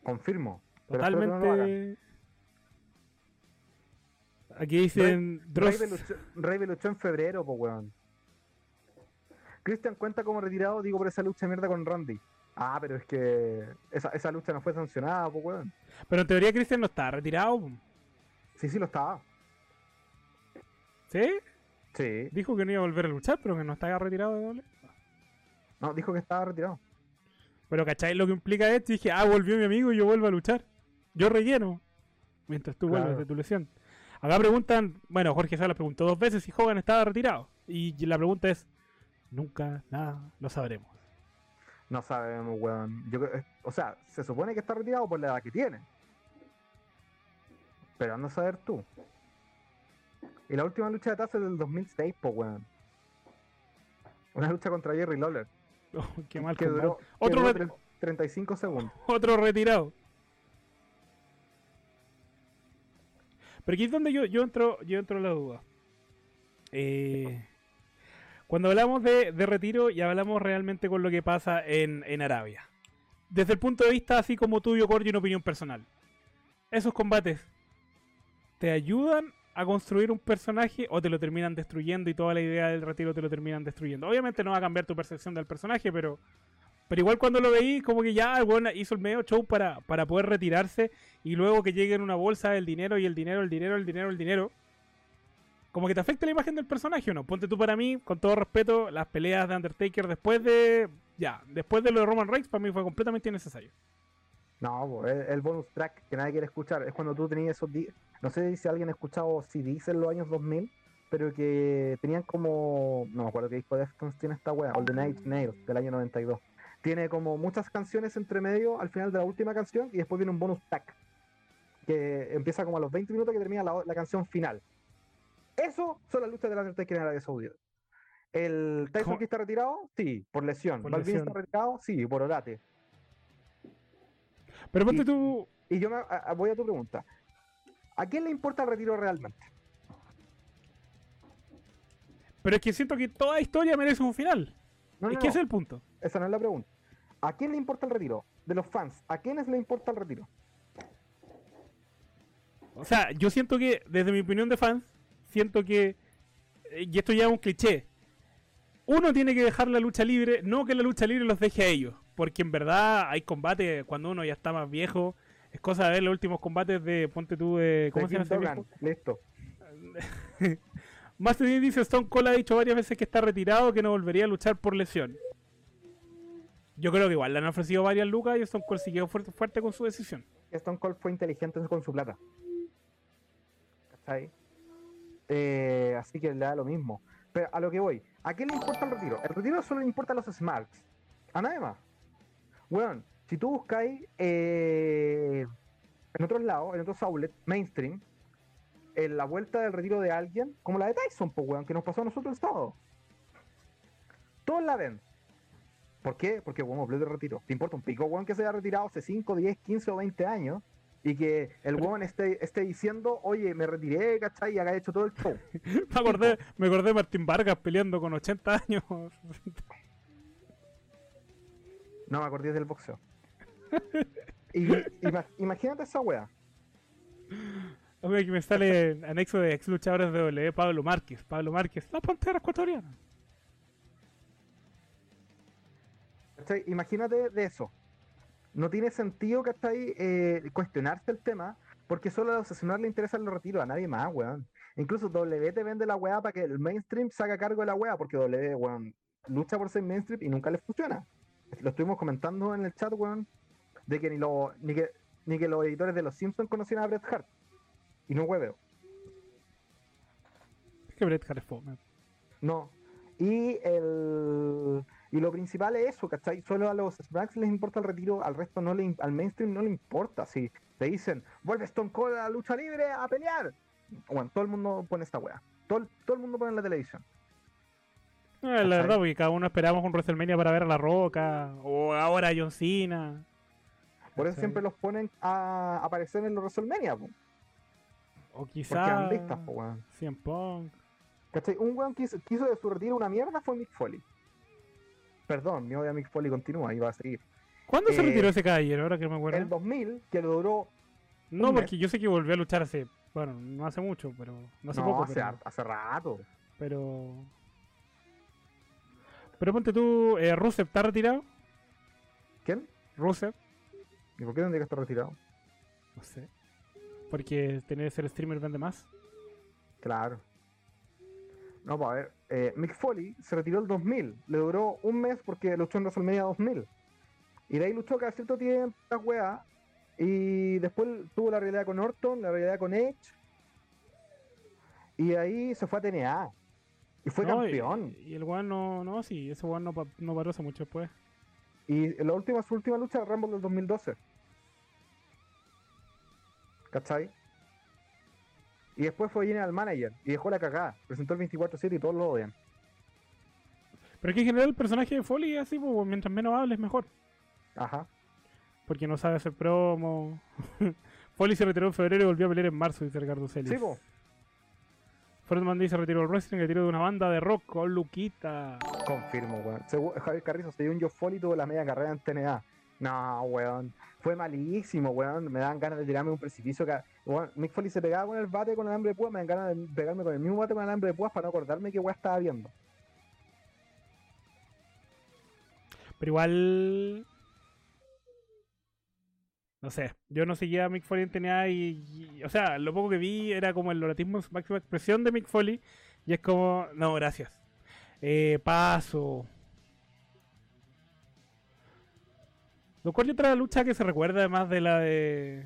Confirmo. Totalmente. Aquí dicen Dross. Raven luchó, Raven luchó en febrero, pues weón. Christian cuenta como retirado, digo, por esa lucha de mierda con Randy. Ah, pero es que esa, esa lucha no fue sancionada, pues weón. Pero en teoría Christian no está retirado. po. Sí, sí lo estaba. ¿Sí? Sí. Dijo que no iba a volver a luchar, pero que no estaba retirado de doble. No, dijo que estaba retirado. Pero ¿cachai lo que implica esto? Dije, ah, volvió mi amigo y yo vuelvo a luchar. Yo relleno. Mientras tú vuelves Claro. de tu lesión. Acá preguntan, bueno, Jorge Sala preguntó dos veces si Hogan estaba retirado. Y la pregunta es, nunca, nada, lo sabremos. No sabemos, weón. Yo, o sea, se supone que está retirado por la edad que tiene. Pero anda a saber tú. Y la última lucha de Taz es del 2006, pues, weón. Una lucha contra Jerry Lawler. Oh, qué mal que duró, que Otro, duró re- tre- 35 segundos. otro retirado. Pero aquí es donde yo, yo entro yo entro en la duda. Eh, cuando hablamos de, de retiro y hablamos realmente con lo que pasa en, en Arabia. Desde el punto de vista así como tuyo, Corgi, una opinión personal. ¿Esos combates te ayudan a construir un personaje o te lo terminan destruyendo y toda la idea del retiro te lo terminan destruyendo? Obviamente no va a cambiar tu percepción del personaje, pero pero igual cuando lo veí, como que ya weón hizo el medio show para, para poder retirarse y luego que llegue en una bolsa el dinero y el dinero, el dinero, el dinero, el dinero. Como que te afecta la imagen del personaje o no. Ponte tú para mí, con todo respeto, las peleas de Undertaker después de. Ya, después de lo de Roman Reigns, para mí fue completamente innecesario. No, el, el bonus track que nadie quiere escuchar es cuando tú tenías esos No sé si alguien ha escuchado CDs en los años 2000, pero que tenían como. No me acuerdo qué disco de Deftones tiene esta wea, All the Night Nails del año 92. Tiene como muchas canciones entre medio al final de la última canción y después viene un bonus track que empieza como a los 20 minutos que termina la canción final. Eso son las luchas de la Undertaker en Arabia Saudita. ¿El Tyson ¿Cómo? que está retirado? Sí, por lesión. Por ¿Balvin lesión. está retirado? Sí, por orate. Pero ponte tú. Y yo me, a- a- voy a tu pregunta. ¿A quién le importa el retiro realmente? Pero es que siento que toda historia merece un final. No, es no, que no, ese es el punto. esa no es la pregunta. ¿A quién le importa el retiro? De los fans, ¿a quiénes le importa el retiro? O sea, yo siento que, desde mi opinión de fans, siento que, eh, y esto ya es un cliché, uno tiene que dejar la lucha libre, no que la lucha libre los deje a ellos, porque en verdad hay combates cuando uno ya está más viejo, es cosa de ver los últimos combates de, ponte tú, de, ¿cómo De se llama viejo? Listo. Master Dean dice Stone Cold ha dicho varias veces que está retirado, que no volvería a luchar por lesión. Yo creo que igual le han ofrecido varias lucas y Stone Cold siguió fuerte, fuerte con su decisión. Stone Cold fue inteligente con su plata. ¿Cachai? Eh, así que le da lo mismo. Pero a lo que voy, ¿a quién le importa el retiro? El retiro solo le importa a los Smarts. A nadie más. Bueno, si tú buscáis eh, en otros lados, en otros outlets, mainstream, en la vuelta del retiro de alguien, como la de Tyson, pues, weón, que nos pasó a nosotros el sábado. Todos la ven. ¿Por qué? Porque, weón, habló de retiro. ¿Te importa un pico, weón, que se haya retirado hace 5, 10, 15 o 20 años? Y que el weón esté, esté diciendo, oye, me retiré, ¿cachai? Y haga hecho todo el show. Me acordé, me acordé de Martín Vargas peleando con 80 años. No me acordé del boxeo. Y, ima- imagínate esa wea. Oye, que me sale anexo de ex luchadores de W, Pablo Márquez. Pablo Márquez, la pantera ecuatoriana. Imagínate de eso. No tiene sentido, ¿cachai? Eh, cuestionarse el tema, porque solo a los sesionales le interesa el retiro, a nadie más, weón. Incluso W te vende la weá para que el mainstream se haga cargo de la weá, porque W, weón, lucha por ser mainstream y nunca le funciona. Lo estuvimos comentando en el chat, weón. de que ni, lo, ni, que, ni que los editores de Los Simpsons conocían a Bret Hart. Y no hueveo. Es que Bret Hart es fome. No. Y el y lo principal es eso, ¿cachai? Solo a los Smacks les importa el retiro, al resto no le al mainstream no le importa. Si te dicen, vuelve Stone Cold a la lucha libre a pelear. Bueno, todo el mundo pone esta wea. Todo, el- todo el mundo pone en la televisión. No, la ¿Cachai? verdad, porque cada uno esperamos un WrestleMania para ver a La Roca, o ahora a John Cena. Por eso ¿cachai? siempre los ponen a aparecer en los WrestleMania, po, O porque quizá eran listas, po, weón. Punk. ¿Cachai? Un weón que hizo, que hizo de su retiro una mierda fue Mick Foley. Perdón, mi odio a Mick Foley continúa y va a seguir. ¿Cuándo se Eh, retiró ese caballero? Ahora que me El acuerdo. 2000, que lo duró. No, mes. porque yo sé que volvió a luchar hace. Bueno, no hace mucho, pero. No hace no, poco. hace, pero, har- hace rato. pero. Pero ponte tú, eh, Rusev, ¿está retirado? ¿Quién? Rusev, ¿Y por qué tendría que estar retirado? no sé. Porque tener que ser streamer vende más. Claro. No, pues a ver. eh, Mick Foley se retiró el 2000. Le duró un mes porque luchó en WrestleMania 2000. Y de ahí luchó cada cierto tiempo, la weá. Y después tuvo la realidad con Orton, la realidad con Edge. Y de ahí se fue a TNA. Y fue No, campeón. Y, el weón no, no, sí, ese weón no, no paró hace mucho después. Y la última, su última lucha, Rumble del 2012. ¿Cachai? Y después fue General Manager y dejó la cagada. Presentó el 24-7 y todos lo odian. Pero que en general el personaje de Foley es así, pues, mientras menos hables mejor. Ajá. Porque no sabe hacer promo. Foley se retiró en febrero y volvió a pelear en marzo, dice Ricardo Celis. Sí, po. Fredman dice retiró el wrestling, retiró de una banda de rock con Luquita. Confirmo, weón. Según Javier Carrizo, según yo, Foley tuvo la media carrera en TNA. No, weón. Fue malísimo, weón. Me dan ganas de tirarme un precipicio. Weón, Mick Foley se pegaba con el bate con alambre de púas. Me dan ganas de pegarme con el mismo bate con alambre de púas para no acordarme qué weón estaba viendo. Pero igual. No sé, yo no seguía a Mick Foley en TNA y, y- O sea, lo poco que vi era como el loratismo máxima expresión de Mick Foley. Y es como, no, gracias. Eh, paso. Lo cual otra lucha que se recuerda además de la de.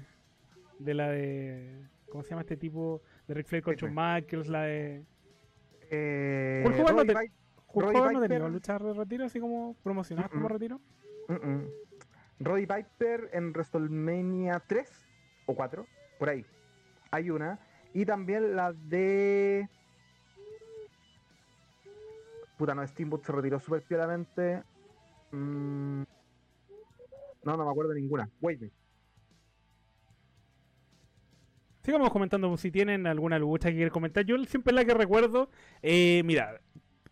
De la de. ¿Cómo se llama este tipo? De Rick Flair con Shawn. Michaels, la de. Eh, Hulk Hogan no te- no tenía de retiro así como promocionadas como retiro. Roddy Piper en WrestleMania 3 o 4, por ahí. Hay una. Y también la de. Puta, no, Steamboat se retiró súper piolamente. Mm, No, no me acuerdo de ninguna. Wait. Sigamos comentando pues, si tienen alguna lucha que quieren comentar. Yo siempre la que recuerdo, eh, mira,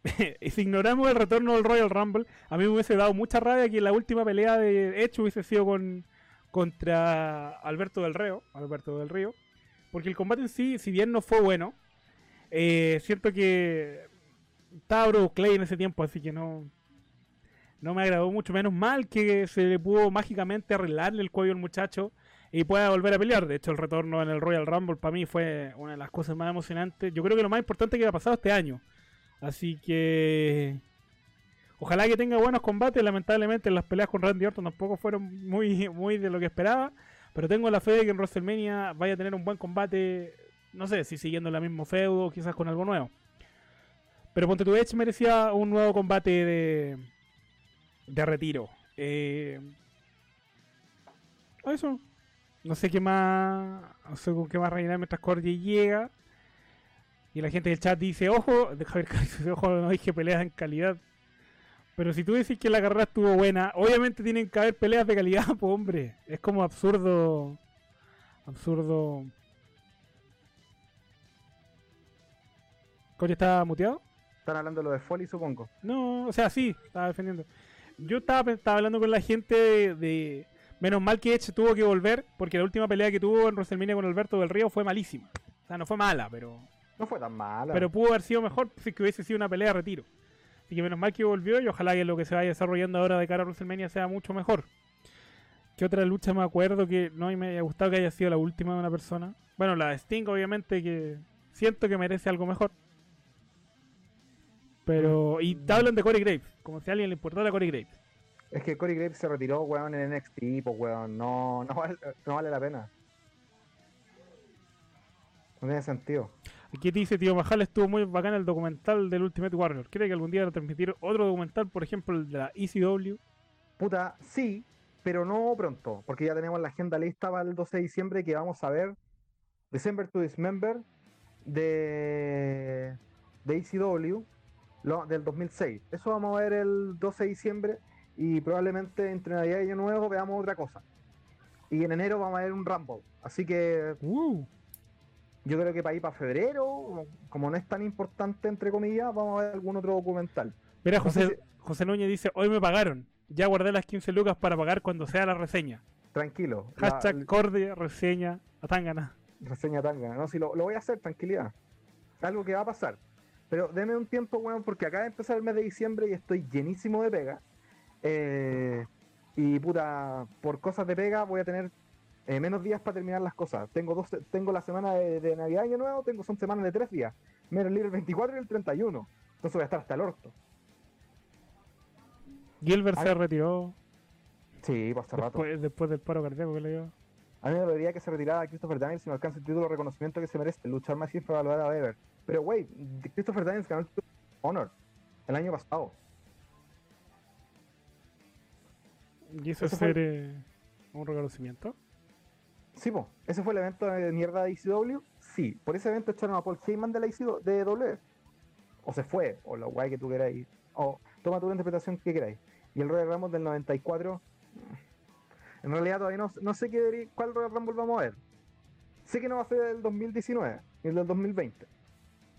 si ignoramos el retorno del Royal Rumble, a mí me hubiese dado mucha rabia que la última pelea de Edge hubiese sido con contra Alberto del Río, Alberto del Río, porque el combate en sí, si bien no fue bueno, eh, siento que estaba Clay en ese tiempo, así que no no me agradó mucho, menos mal que se le pudo mágicamente arreglarle el cuello al muchacho y pueda volver a pelear. De hecho, el retorno en el Royal Rumble para mí fue una de las cosas más emocionantes. Yo creo que lo más importante que ha pasado este año. Así que ojalá que tenga buenos combates. Lamentablemente las peleas con Randy Orton tampoco fueron muy, muy de lo que esperaba. Pero tengo la fe de que en WrestleMania vaya a tener un buen combate. No sé si siguiendo el mismo feudo, quizás con algo nuevo. Pero Ponte tu Edge merecía un nuevo combate de, de retiro. Eh, eso. No sé qué más. No sé con qué más rellenar mientras Cordy llega. Y la gente del chat dice, ojo, de Javier dice, ojo, no dije peleas en calidad. Pero si tú decís que la carrera estuvo buena, obviamente tienen que haber peleas de calidad, pues hombre. Es como absurdo. Absurdo. ¿Cordy está muteado? Están hablando de lo de Foley, supongo. No, o sea, sí, estaba defendiendo. Yo estaba, estaba hablando con la gente de, de- Menos mal que Edge tuvo que volver, porque la última pelea que tuvo en WrestleMania con Alberto del Río fue malísima. O sea, no fue mala, pero No fue tan mala. pero pudo haber sido mejor si que hubiese sido una pelea de retiro. Así que menos mal que volvió y ojalá que lo que se vaya desarrollando ahora de cara a WrestleMania sea mucho mejor. ¿Qué otra lucha me acuerdo que no me haya gustado que haya sido la última de una persona? Bueno, la de Sting, obviamente, que siento que merece algo mejor. Pero. Y te hablan de Corey Graves, como si a alguien le importara Corey Graves. Es que Corey Graves se retiró, weón, en NXT, pues, weón. No, no, vale, no vale la pena. No tiene sentido. Aquí te dice, tío Majal, estuvo muy bacán el documental del Ultimate Warrior. ¿Cree que algún día va a transmitir otro documental, por ejemplo, el de la ECW? Puta, sí, pero no pronto, porque ya tenemos la agenda lista para el 12 de diciembre que vamos a ver December to Dismember de, de ECW lo- del 2006. Eso vamos a ver el 12 de diciembre y probablemente entre Navidad y Año Nuevo veamos otra cosa. Y en enero vamos a ver un Rumble. Así que Uh, yo creo que para ir para febrero, como no es tan importante, entre comillas, vamos a ver algún otro documental. Mira, José, José Núñez dice, hoy me pagaron. Ya guardé las 15 lucas para pagar cuando sea la reseña. Tranquilo. la- Hashtag corde, reseña, atangana. reseña tanga. No, si lo, lo voy a hacer, tranquilidad. Algo que va a pasar. Pero deme un tiempo, weón, porque acaba de empezar el mes de diciembre y estoy llenísimo de pega. Eh, y puta, por cosas de pega voy a tener eh, menos días para terminar las cosas. Tengo dos, tengo la semana de, de Navidad y Año Nuevo, tengo son semanas de tres días. Menos libre el 24 y el 31. Entonces voy a estar hasta el orto. Gilbert se retiró Sí, por hace rato. después, después del paro cardíaco que le dio. A mí me debería que se retirara Christopher Daniels y no alcance el título de reconocimiento que se merece, luchar más infravalorado a Weber. Pero, güey, Christopher Daniels ganó el Honor el año pasado. ¿Y eso fue ser eh, un reconocimiento? Sí, po, ese fue el evento de mierda de ECW. Sí, por ese evento echaron a Paul Heyman de la ECW, de W. O se fue, o la guay que tú queráis. O toma tu interpretación que queráis. Y el Royal Rumble del 94. mm, En realidad todavía no, no sé qué, cuál Royal Rumble vamos a ver. Sé que no va a ser el 2019, ni el del 2020.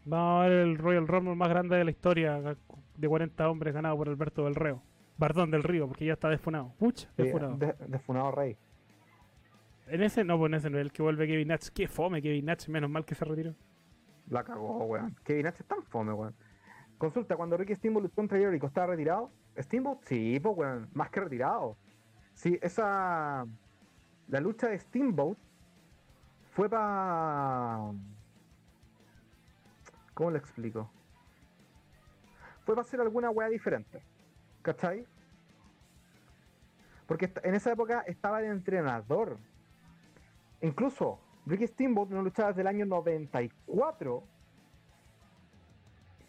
Vamos a ver el Royal Rumble más grande de la historia de 40 hombres ganado por Alberto del Reo. Perdón, del Río, porque ya está desfunado. Pucha, Sí, desfunado. de, de Funado Rey. En ese, no, pues en ese no el que vuelve Kevin Nash. Qué fome Kevin Nash, menos mal que se retiró. La cagó, weón. Kevin Nash es tan fome, weón. Consulta, cuando Ricky Steamboat luchó contra Jericho, ¿estaba retirado? ¿Steamboat? Sí, pues, weón. Más que retirado. Sí, esa... La lucha de Steamboat fue para... ¿Cómo lo explico? Fue para hacer alguna weá diferente. ¿Cachai? Porque en esa época estaba de entrenador. Incluso Ricky Steamboat no luchaba desde el año 94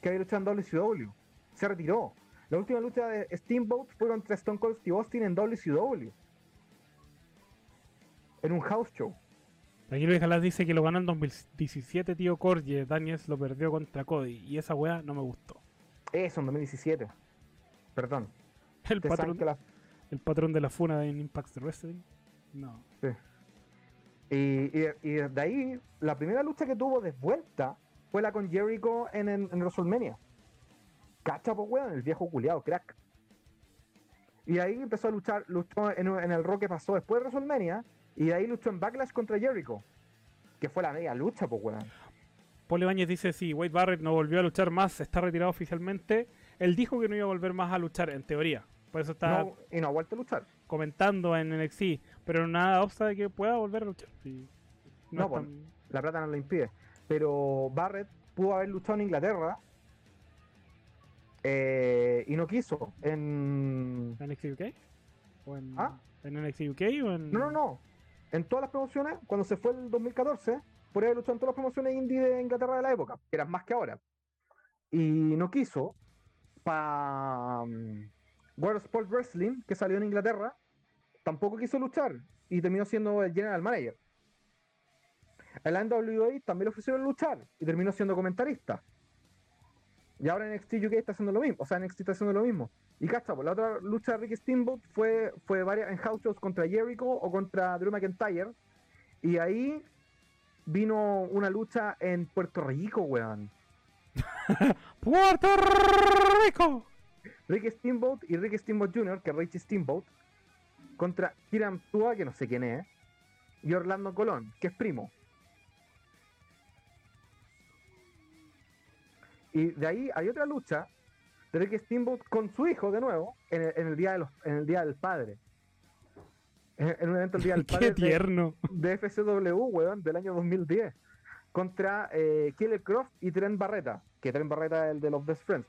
que había luchado en WCW. Se retiró. La última lucha de Steamboat fue contra Stone Cold Steve Austin en WCW. En un house show. Aquí Luis Galás dice que lo ganó en 2017, tío Corge. Daniels lo perdió contra Cody. Y esa weá no me gustó. Eso, en 2017. Perdón. El patrón, la- el patrón de la funa de Impact Wrestling. No. Y, y, y desde ahí, la primera lucha que tuvo de vuelta fue la con Jericho en, en, en WrestleMania. Cacha, pues, weón, el viejo culiado, crack. Y ahí empezó a luchar, luchó en, en el Rock que pasó después de WrestleMania, y de ahí luchó en Backlash contra Jericho. Que fue la media lucha, pues, weón. Paul Ibáñez dice, sí, Wade Barrett no volvió a luchar más, está retirado oficialmente. Él dijo que no iba a volver más a luchar, en teoría. Por eso está No, y no ha vuelto a luchar. comentando en NXT. Pero nada obsta de que pueda volver a luchar. Sí. No, No, es pues, tan- La plata no lo impide. Pero Barrett pudo haber luchado en Inglaterra. eh, y no quiso. En, ¿En NXT UK? ¿O en, ¿Ah? ¿En NXT UK o en...? No, no, no. En todas las promociones, cuando se fue el 2014, por haber luchado en todas las promociones indie de Inglaterra de la época, que eran más que ahora. Y no quiso para World Sport Wrestling, que salió en Inglaterra, tampoco quiso luchar y terminó siendo el general manager. En la NWA también le ofrecieron luchar y terminó siendo comentarista. Y ahora en NXT UK está haciendo lo mismo. O sea, NXT está haciendo lo mismo. Y cacha, pues, la otra lucha de Ricky Steamboat fue, fue varias en house shows contra Jericho o contra Drew McIntyre. Y ahí vino una lucha en Puerto Rico, weón. ¡Puerto Rico! Ricky Steamboat y Ricky Steamboat Jr., que es Richie Steamboat, contra Kiran Tua, que no sé quién es, y Orlando Colón, que es primo. Y de ahí hay otra lucha de Ricky Steamboat con su hijo de nuevo en el, en el día de los, en el día del padre. En, en un evento el día del padre ¡Qué tierno! de FCW, weón, del año 2010. Contra eh, Killer Croft y Trent Barreta. Que Trent Barreta es el de los Best Friends.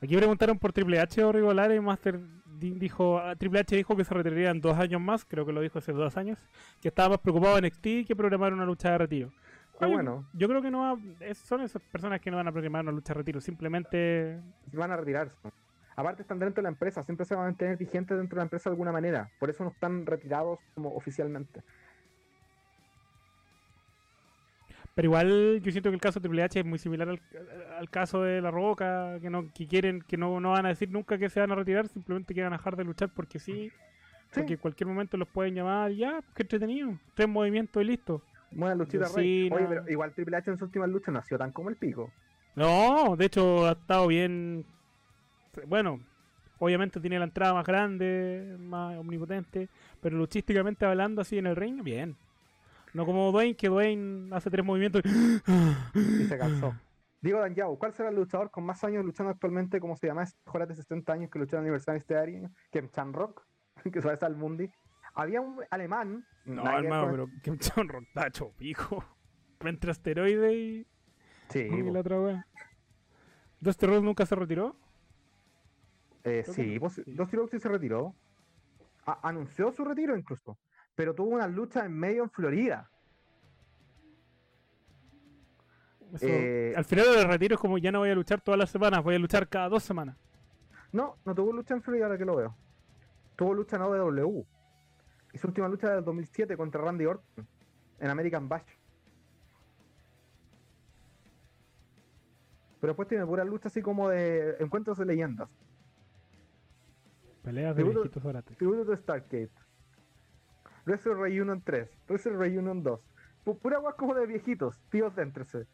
Aquí preguntaron por Triple H o Rigolar y Master dijo, ah, Triple H dijo que se retiraría en dos años más, creo que lo dijo hace dos años, que estaba más preocupado en NXT que programar una lucha de retiro. Bueno. Yo creo que no va, son esas personas que no van a programar una lucha de retiro, simplemente van a retirarse. Aparte están dentro de la empresa, siempre se van a mantener vigentes dentro de la empresa de alguna manera. Por eso no están retirados como oficialmente. Pero igual yo siento que el caso de Triple H es muy similar al, al caso de La Roca, que no que quieren, que no, no van a decir nunca que se van a retirar, simplemente que van a dejar de luchar porque sí, Sí, porque en cualquier momento los pueden llamar, y ya, qué entretenido, tres movimientos y listo. Buena luchita rey. Oye, Cena. pero igual Triple H en sus últimas luchas no ha sido tan como el pico. No, de hecho ha estado bien, bueno, obviamente tiene la entrada más grande, más omnipotente, pero luchísticamente hablando así en el ring, bien. No como Dwayne, que Dwayne hace tres movimientos y... Y se cansó. Digo, Dan Yao, ¿cuál será el luchador con más años luchando actualmente, como se llama, joras de 60 años que luchó en el aniversario este año? Que Chan Rock, que suele al Mundi. Había un alemán. No, hermano, pero Kim Jong Rock está hecho pico. Entre asteroide y, Sí, y la otra wea. ¿Dusty Rhodes nunca se retiró? Eh, sí, no, sí. Rhodes sí se retiró. A- anunció su retiro incluso. Pero tuvo una lucha en medio en Florida. Eso- Eh, al final del retiro es como ya no voy a luchar todas las semanas, voy a luchar cada dos semanas. No, no tuvo lucha en Florida ahora que lo veo. Tuvo lucha en OW. Y su última lucha del 2007 contra Randy Orton en American Bash. Pero después tiene pura lucha así como de encuentros de leyendas. Peleas de Tributo- viejitos orates. Tributo de Stargate. Wrestle Reunion 3. Wrestle Reunion 2. Pu- pura weá como de viejitos. Tíos déntrese.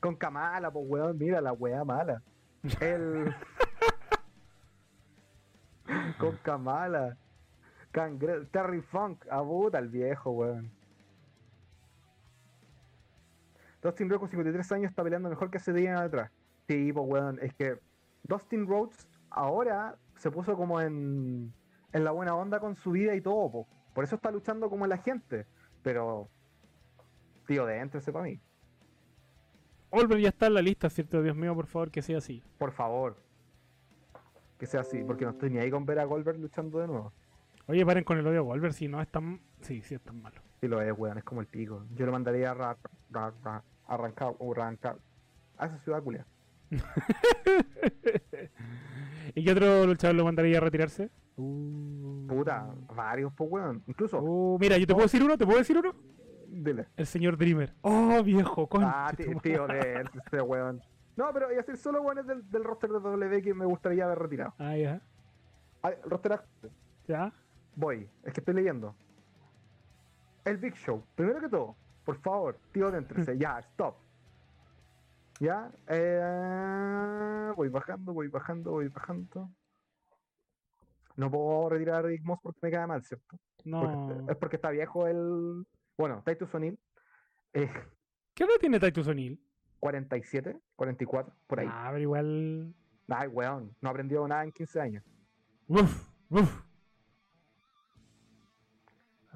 Con Kamala, pues weón. Mira la weá mala. El. Con Kamala. Cangre Terry Funk. Abuta el viejo, weón. Dustin Rhodes con 53 años está peleando mejor que hace 10 años atrás. Sí, pues weón. Es que Dustin Rhodes ahora se puso como en, en la buena onda con su vida y todo, po. por eso está luchando como la gente. Pero, tío, déntrese para mí, Olver ya está en la lista, ¿cierto? Dios mío, por favor, que sea así. por favor. Que sea así, porque no estoy ni ahí con ver a Goldberg luchando de nuevo. Oye, paren con el odio a Wolver, si no es tan... Sí, sí es tan malo. Si lo es, weón, es como el pico. Yo lo mandaría a ra- ra- ra- arrancar o arrancar a esa ciudad culia. ¿Y qué otro luchador lo mandaría a retirarse? Uh, Puta, varios, pues, weón. Incluso, Uh, mira, yo te puedo decir uno, ¿te puedo decir uno? dile. El señor Dreamer. Oh, viejo, concha Ah, tío, de este weón. No, pero a ser solo weones del, del roster de W que me gustaría haber retirado. Ah, ya. Ah, el roster Ya. Voy, es que estoy leyendo. El Big Show, primero que todo, por favor, tío, déntrese, ya, stop. Ya, eh, voy bajando, voy bajando, voy bajando. No puedo retirar a Rick Moss porque me cae mal, ¿cierto? Porque- No. es porque está viejo el. Bueno, Titus O'Neill, eh, ¿Qué edad tiene Titus O'Neill? 47, 44, por ahí. Ah, pero igual. Ay, weón, no aprendió nada en 15 años. Uf, uf.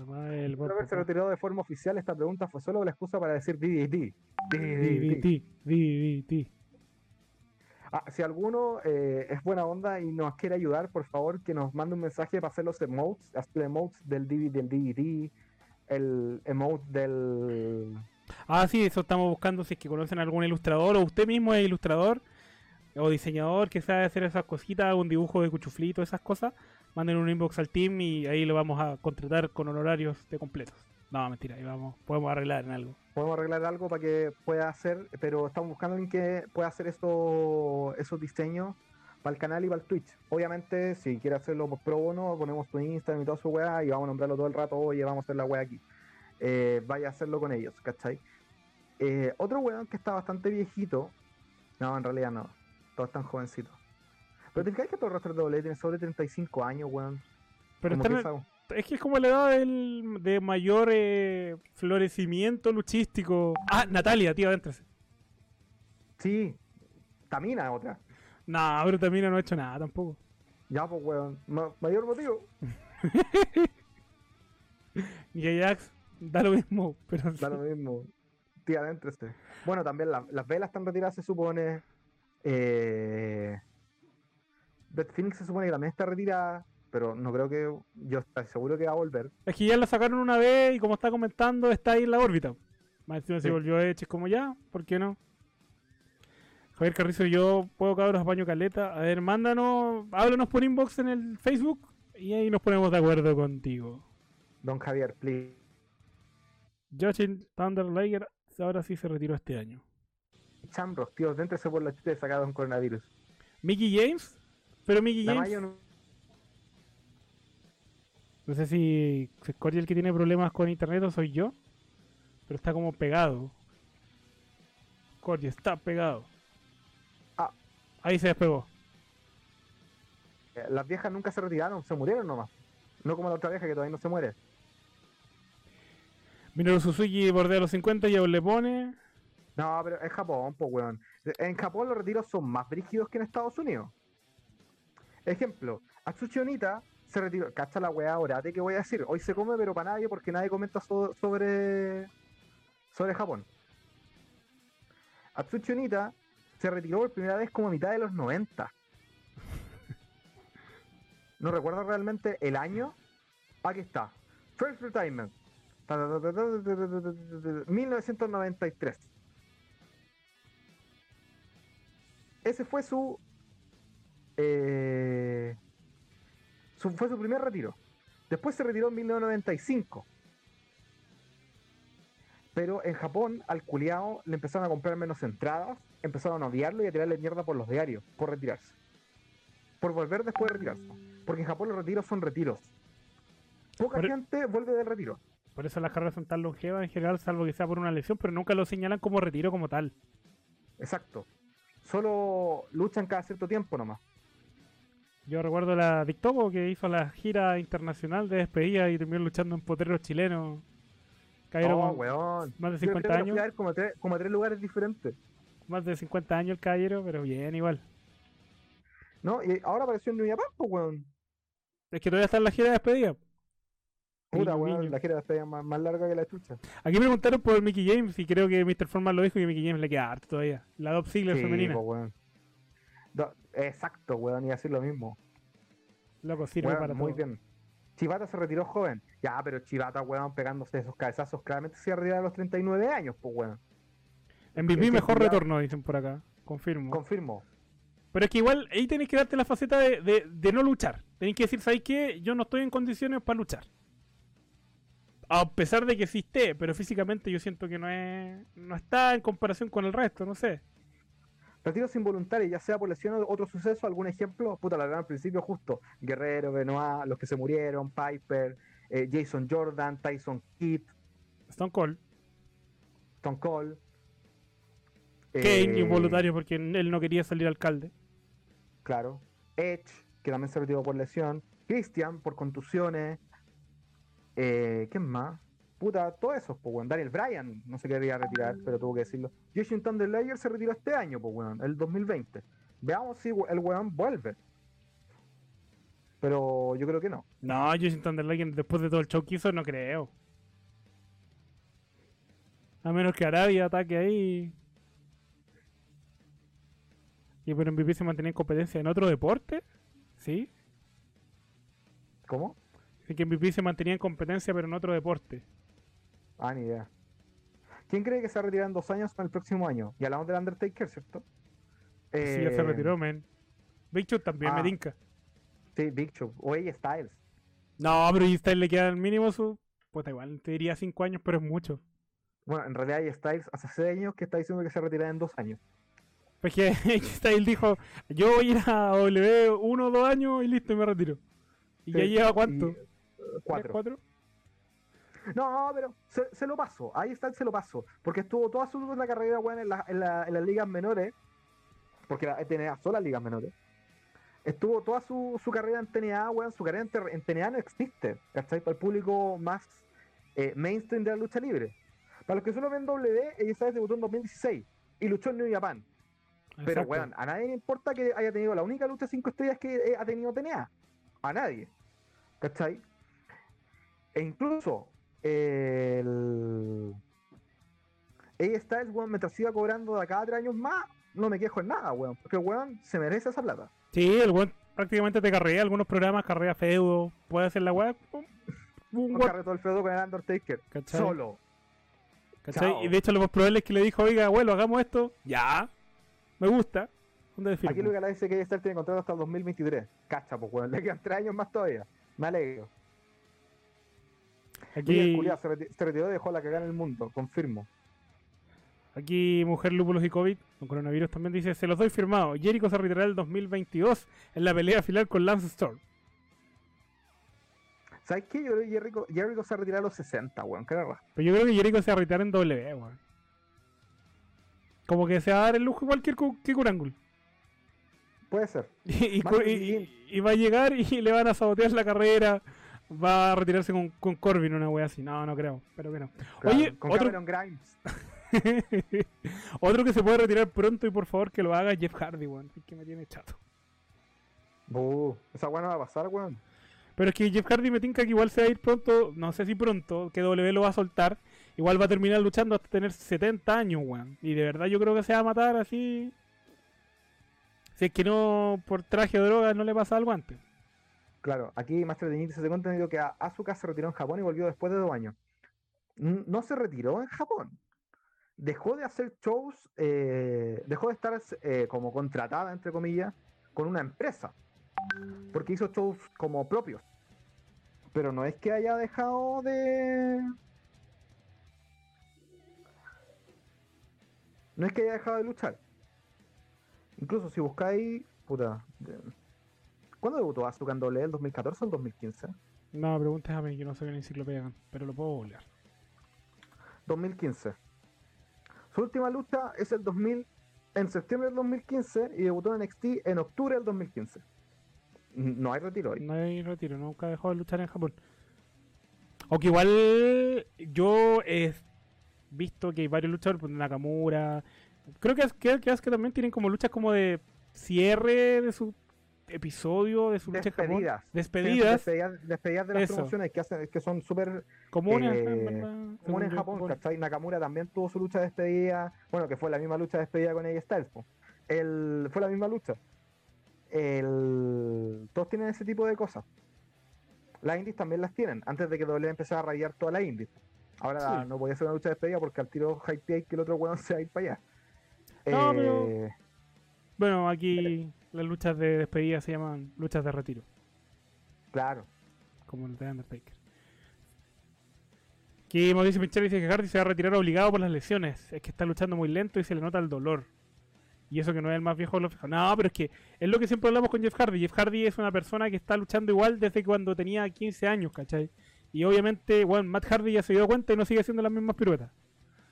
Además, el papá. retirado de forma oficial, esta pregunta fue solo la excusa para decir DDT. DDT. DDT. Ah, si alguno eh, es buena onda y nos quiere ayudar, por favor, que nos mande un mensaje para hacer los emotes, hacer emotes del, DV del DVD, el emote del... Ah, sí, eso estamos buscando si es que conocen algún ilustrador o usted mismo es ilustrador o diseñador que sabe hacer esas cositas, un dibujo de cuchuflito, esas cosas. Manden un inbox al team y ahí lo vamos a contratar con honorarios de completos. No, mentira, ahí vamos, podemos arreglar en algo. Podemos arreglar algo para que pueda hacer, pero estamos buscando alguien que pueda hacer esto, esos diseños para el canal y para el Twitch. Obviamente, si quiere hacerlo por pro bono, ponemos tu Instagram y toda su weá y vamos a nombrarlo todo el rato, oye, vamos a hacer la weá aquí. Eh, vaya a hacerlo con ellos, ¿cachai? Eh, otro weón que está bastante viejito, no, en realidad no, todos están jovencitos. Pero te fijas que todo de doble tiene sobre 35 años, weón. Pero que esa- es que es como la edad del, de mayor eh, florecimiento luchístico. Ah, Natalia, tío, adéntrese. Sí, Tamina otra. No, pero también no ha hecho nada tampoco. Ya, pues, weón. Ma- mayor motivo. Y Ajax da lo mismo, pero Da lo mismo. Tía, adéntrese. Bueno, también la- las velas están retiradas, se supone. Eh, Beth Phoenix se supone que también está retirada, pero no creo que. Yo estoy seguro que va a volver. Es que ya la sacaron una vez y como está comentando, está ahí en la órbita. Más encima Sí. se volvió Edge, como ya, ¿por qué no? Javier Carrizo, yo puedo cabros apaño caleta. A ver, mándanos, háblanos por inbox en el Facebook y ahí nos ponemos de acuerdo contigo. Don Javier, please. Justin Thunder Liger ahora sí se retiró este año. Chambros, tío, déntrese por la chucha y sacado un coronavirus. Mickey James, pero Mickey James, no- no sé si es el que tiene problemas con internet o soy yo, pero está como pegado. Corey está pegado. Ah. Ahí se despegó. eh, Las viejas nunca se retiraron, se murieron nomás. No como la otra vieja que todavía no se muere. Minoru Suzuki bordea los 50 y aún le pone. No, pero es Japón, pues, weón. En Japón los retiros son más brígidos que en Estados Unidos. Ejemplo, Atsuchionita se retiró. Cacha la weá ahora, ¿de qué voy a decir? Hoy se come, pero para nadie, porque nadie comenta sobre. sobre Japón. Atsuchionita se retiró por primera vez como a mitad de los 90. no recuerdo realmente el año. Aquí está. First Retirement. 1993. Ese fue su eh, su- fue su primer retiro. Después se retiró en 1995. Pero en Japón, al culiao le empezaron a comprar menos entradas, empezaron a odiarlo y a tirarle mierda por los diarios, por retirarse. Por volver después de retirarse. Porque en Japón los retiros son retiros. Poca Por- gente vuelve del retiro. Por eso las carreras son tan longevas en general, salvo que sea por una lesión, pero nunca lo señalan como retiro como tal. Exacto. Solo luchan cada cierto tiempo nomás. Yo recuerdo la Dictopo que hizo la gira internacional de despedida y terminó luchando en potreros chilenos. Cayeron Oh, weón. más de Yo creo 50 que lo fui años. como a tres, como a tres lugares diferentes. más de 50 años el caballero, pero bien igual. ¿No? Y ahora apareció en New Japan, pues, weón. Es que todavía está en la gira de despedida. Puta, weón. La gira está más, más larga que la chucha. Aquí preguntaron por Mickey James y creo que Mr. Forman lo dijo y a Mickey James le queda harto todavía. La Dop Ziggler Sí, femenina. pues, weón. Do- Exacto, weón. Iba a decir lo mismo. Loco, sirve Weón, para muy todo. bien. Chivata se retiró joven. Ya, pero Chivata, weón, pegándose esos cabezazos, claramente se iba a los 39 años, pues, weón. MVP mejor retorno, dicen por acá. Confirmo. Confirmo. Pero es que igual ahí tenés que darte la faceta de, de- de no luchar. Tenés que decir, ¿sabes qué? Yo no estoy en condiciones para luchar. A pesar de que sí esté, pero físicamente yo siento que no es no está en comparación con el resto, no sé. Retiros involuntarios, ya sea por lesión o otro suceso, algún ejemplo, puta, la verdad al principio justo. Guerrero, Benoit, los que se murieron, Piper, eh, Jason Jordan, Tyson Kidd, Stone Cold. Stone Cold. Kane, eh, involuntario porque él no quería salir alcalde. Claro. Edge, que también se retiró por lesión. Christian, por contusiones. Eh, ¿Quién más? Puta, todos esos, pues, weón. Daniel Bryan no se quería retirar, pero tuvo que decirlo. Justin Thunder se retiró este año, pues, weón, el 2020. Veamos si el weón vuelve. Pero yo creo que no. No, Jason Thunder después de todo el show que hizo, no creo. A menos que Arabia ataque ahí. Y pero MVP se mantenía en competencia en otro deporte. ¿Sí? ¿Cómo? Que MVP se mantenía en competencia pero en otro deporte. Ah, ni idea. ¿Quién cree que se va a retirar en dos años en el próximo año? Y hablamos del Undertaker, ¿cierto? Sí, ya se Eh, retiró, man. Big Show también me ah. tinca. Sí, Big Show. O AJ Styles. No, pero y Styles le queda al mínimo su. Pues igual te diría 5 años, pero es mucho. Bueno, en realidad AJ Styles hace 6 años que está diciendo que se retirará en dos años. Pues que Styles dijo: Yo voy a ir a W uno o dos años y listo, y me retiro. ¿Y ya Sí, lleva cuánto? y, eh, ¿Tres, cuatro. ¿Cuatro? No, pero se, se lo paso. Ahí está, se lo paso. Porque estuvo toda su la carrera, weón, en, la- en, la- en las ligas menores. Porque la TNA son las ligas menores. Estuvo toda su, su carrera en TNA, weón. Su carrera en, en TNA no existe. ¿Cachai? Para el público más eh, mainstream de la lucha libre. Para los que solo ven W, ella sabes debutó en 2016 y luchó en New Japan. Pero, weón, a nadie le importa que haya tenido la única lucha 5 estrellas que eh, ha tenido TNA. A nadie. ¿Cachai? E incluso el. Ella Styles, weón, mientras siga cobrando de cada tres años más, no me quejo en nada, weón. Porque el weón se merece esa plata. Sí, el weón prácticamente te carrea algunos programas, carrea feudo, puede hacer la web. Un carrete todo el feudo con el Undertaker. ¿Cachai? Solo. ¿cachai? Chao. Y de hecho lo más probable es que le dijo, oiga, abuelo, hagamos esto. Ya. Me gusta. ¿Dónde? Aquí Luis Gala dice que ella tiene contrato hasta el 2023. Cacha, pues weón. Le quedan tres años más todavía. Me alegro. Aquí... Culiao, se, se retiró y dejó la cagada en el mundo. Confirmo. aquí Mujer Lúpulos y COVID, con coronavirus también dice, se los doy firmado. Jericho se retirará el 2022 en la pelea final con Lance Storm. ¿Sabes qué? Yo creo que Jericho, Jericho se retiró a los 60, weón. Qué raro. Pero yo creo que Jericho se va a retirar en W, weón. Como que se va a dar el lujo igual que, que Kurangul. Puede ser. Y va a llegar y le van a sabotear la carrera. Va a retirarse con, con Corbin, una wea así. No, no creo. Pero que no. Claro, Oye, con otro- Cameron Grimes. Otro que se puede retirar pronto y por favor que lo haga Jeff Hardy, weón. Es que me tiene chato. Buh, esa weón no va a pasar, weón. Pero es que Jeff Hardy me tinca que igual se va a ir pronto, no sé si pronto, que W lo va a soltar. Igual va a terminar luchando hasta tener 70 años, weón. Y de verdad yo creo que se va a matar así. Si es que no por traje o droga no le pasa algo antes. Claro, aquí Master Dignity se te contenido que Asuka se retiró en Japón y volvió después de dos años. No se retiró en Japón. Dejó de hacer shows, eh, dejó de estar eh, como contratada, entre comillas, con una empresa. Porque hizo shows como propios. Pero no es que haya dejado de... No es que haya dejado de luchar. Incluso si buscáis... Puta... ¿Cuándo debutó Asuka en doble? ¿El 2014 o el 2015? No, preguntes a mí, que no sé qué enciclopedia, pero lo puedo googlear. 2015. Su última lucha es el 2000, en septiembre del 2015 y debutó en NXT en octubre del 2015. N- No hay retiro ahí. No hay retiro, nunca dejó de luchar en Japón. Aunque igual yo he visto que hay varios luchadores, pues, Nakamura. Creo que, que, que, que también tienen como luchas como de cierre de su episodio, de su lucha Japón. Despedidas. Despedidas Despedidas, despedidas de las Eso. promociones que, hacen, que son súper comunes. eh, comunes en yo, Japón, ¿cachai? Nakamura también tuvo su lucha de despedida, bueno, que fue la misma lucha de despedida con AJ Styles. El, fue la misma lucha. El, todos tienen ese tipo de cosas. Las indies también las tienen, antes de que doble empezara a rayar toda la indies. Ahora Sí. no podía ser una lucha de despedida porque al tiro hype que el otro weón se va a ir para allá. No, pero- Eh, Bueno, aquí las luchas de despedida se llaman luchas de retiro, Claro. como el de Undertaker. Aquí Mauricio Pinchero dice que Hardy se va a retirar obligado por las lesiones. Es que está luchando muy lento y se le nota el dolor. Y eso que no es el más viejo de los No, pero es que es lo que siempre hablamos con Jeff Hardy. Jeff Hardy es una persona que está luchando igual desde cuando tenía 15 años, ¿cachai? Y obviamente, bueno, Matt Hardy ya se dio cuenta y no sigue haciendo las mismas piruetas.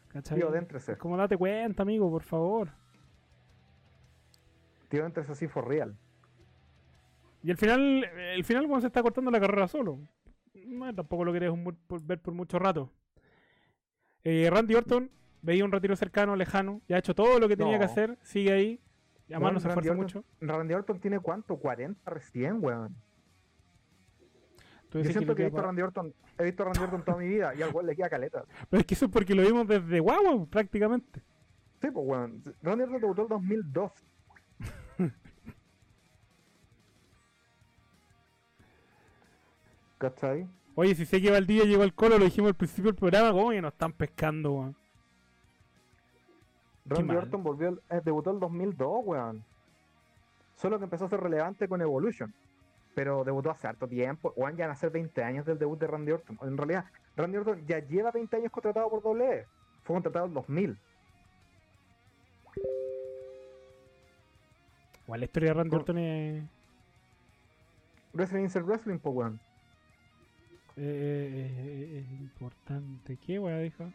¿Cachai? Tío. Es como date cuenta, amigo, por favor. Tío, entres así for real. Y al final, el final cuando se está cortando la carrera solo. No, tampoco lo querés un mu- por- ver por mucho rato. Eh, Randy Orton veía un retiro cercano, lejano. Ya ha hecho todo lo que tenía que No. hacer. Sigue ahí. Además Weón, no se esfuerza mucho. Randy Orton tiene cuánto? 40 recién, weón. Yo siento le que he visto, Randy Orton, he visto a Randy Orton toda mi vida y al weón le queda caleta. Pero es que eso es porque lo vimos desde guagua, prácticamente. Sí, pues weón. Randy Orton debutó el 2002. ¿Cachai? Oye, si sé que Valdivia llegó al colo, lo dijimos al principio del programa, ¿cómo que nos están pescando, weón? Randy. Orton volvió, eh, debutó el 2002, weón. Solo que empezó a ser relevante con Evolution. Pero debutó hace harto tiempo. Weón, ya van a ser 20 años del debut de Randy Orton. En realidad, Randy Orton ya lleva 20 años contratado por WWE. Fue contratado en 2000. Igual la historia de Randy Orton es, Wrestling is Wrestling, pues weón. Eh, es importante. ¿Qué weón dijo?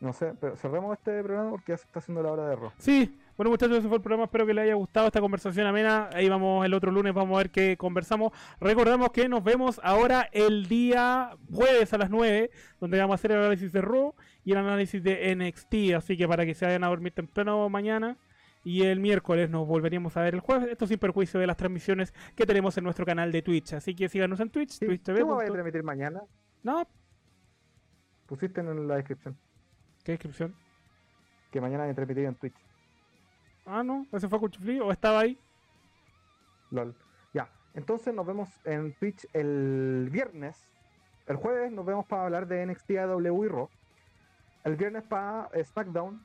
No sé, pero cerremos este programa porque ya se está haciendo la hora de error. Sí, bueno muchachos, ese fue el programa, espero que les haya gustado esta conversación amena. Ahí vamos el otro lunes, vamos a ver qué conversamos. Recordamos que nos vemos ahora el día jueves a las 9, donde vamos a hacer el análisis de Raw y el análisis de NXT, así que para que se vayan a dormir temprano mañana. Y el miércoles nos volveríamos a ver el jueves, esto sin perjuicio de las transmisiones que tenemos en nuestro canal de Twitch. Así que síganos en Twitch, Sí, Twitch ¿Qué TV. me vais a transmitir mañana? No, Pusiste en la descripción ¿qué descripción? que mañana voy a transmitir en Twitch. Ah, no, ese fue Cuchufli o estaba ahí. LOL. Entonces nos vemos en Twitch el viernes. El jueves nos vemos para hablar de NXT AW y Raw. El viernes para SmackDown.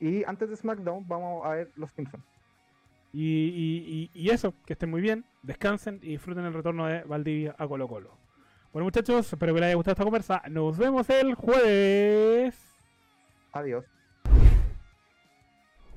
Y antes de SmackDown vamos a ver los Simpsons. Y, y- y- y eso, que estén muy bien, descansen y disfruten el retorno de Valdivia a Colo Colo. Bueno muchachos, espero que les haya gustado esta conversa. Nos vemos el jueves. Adiós.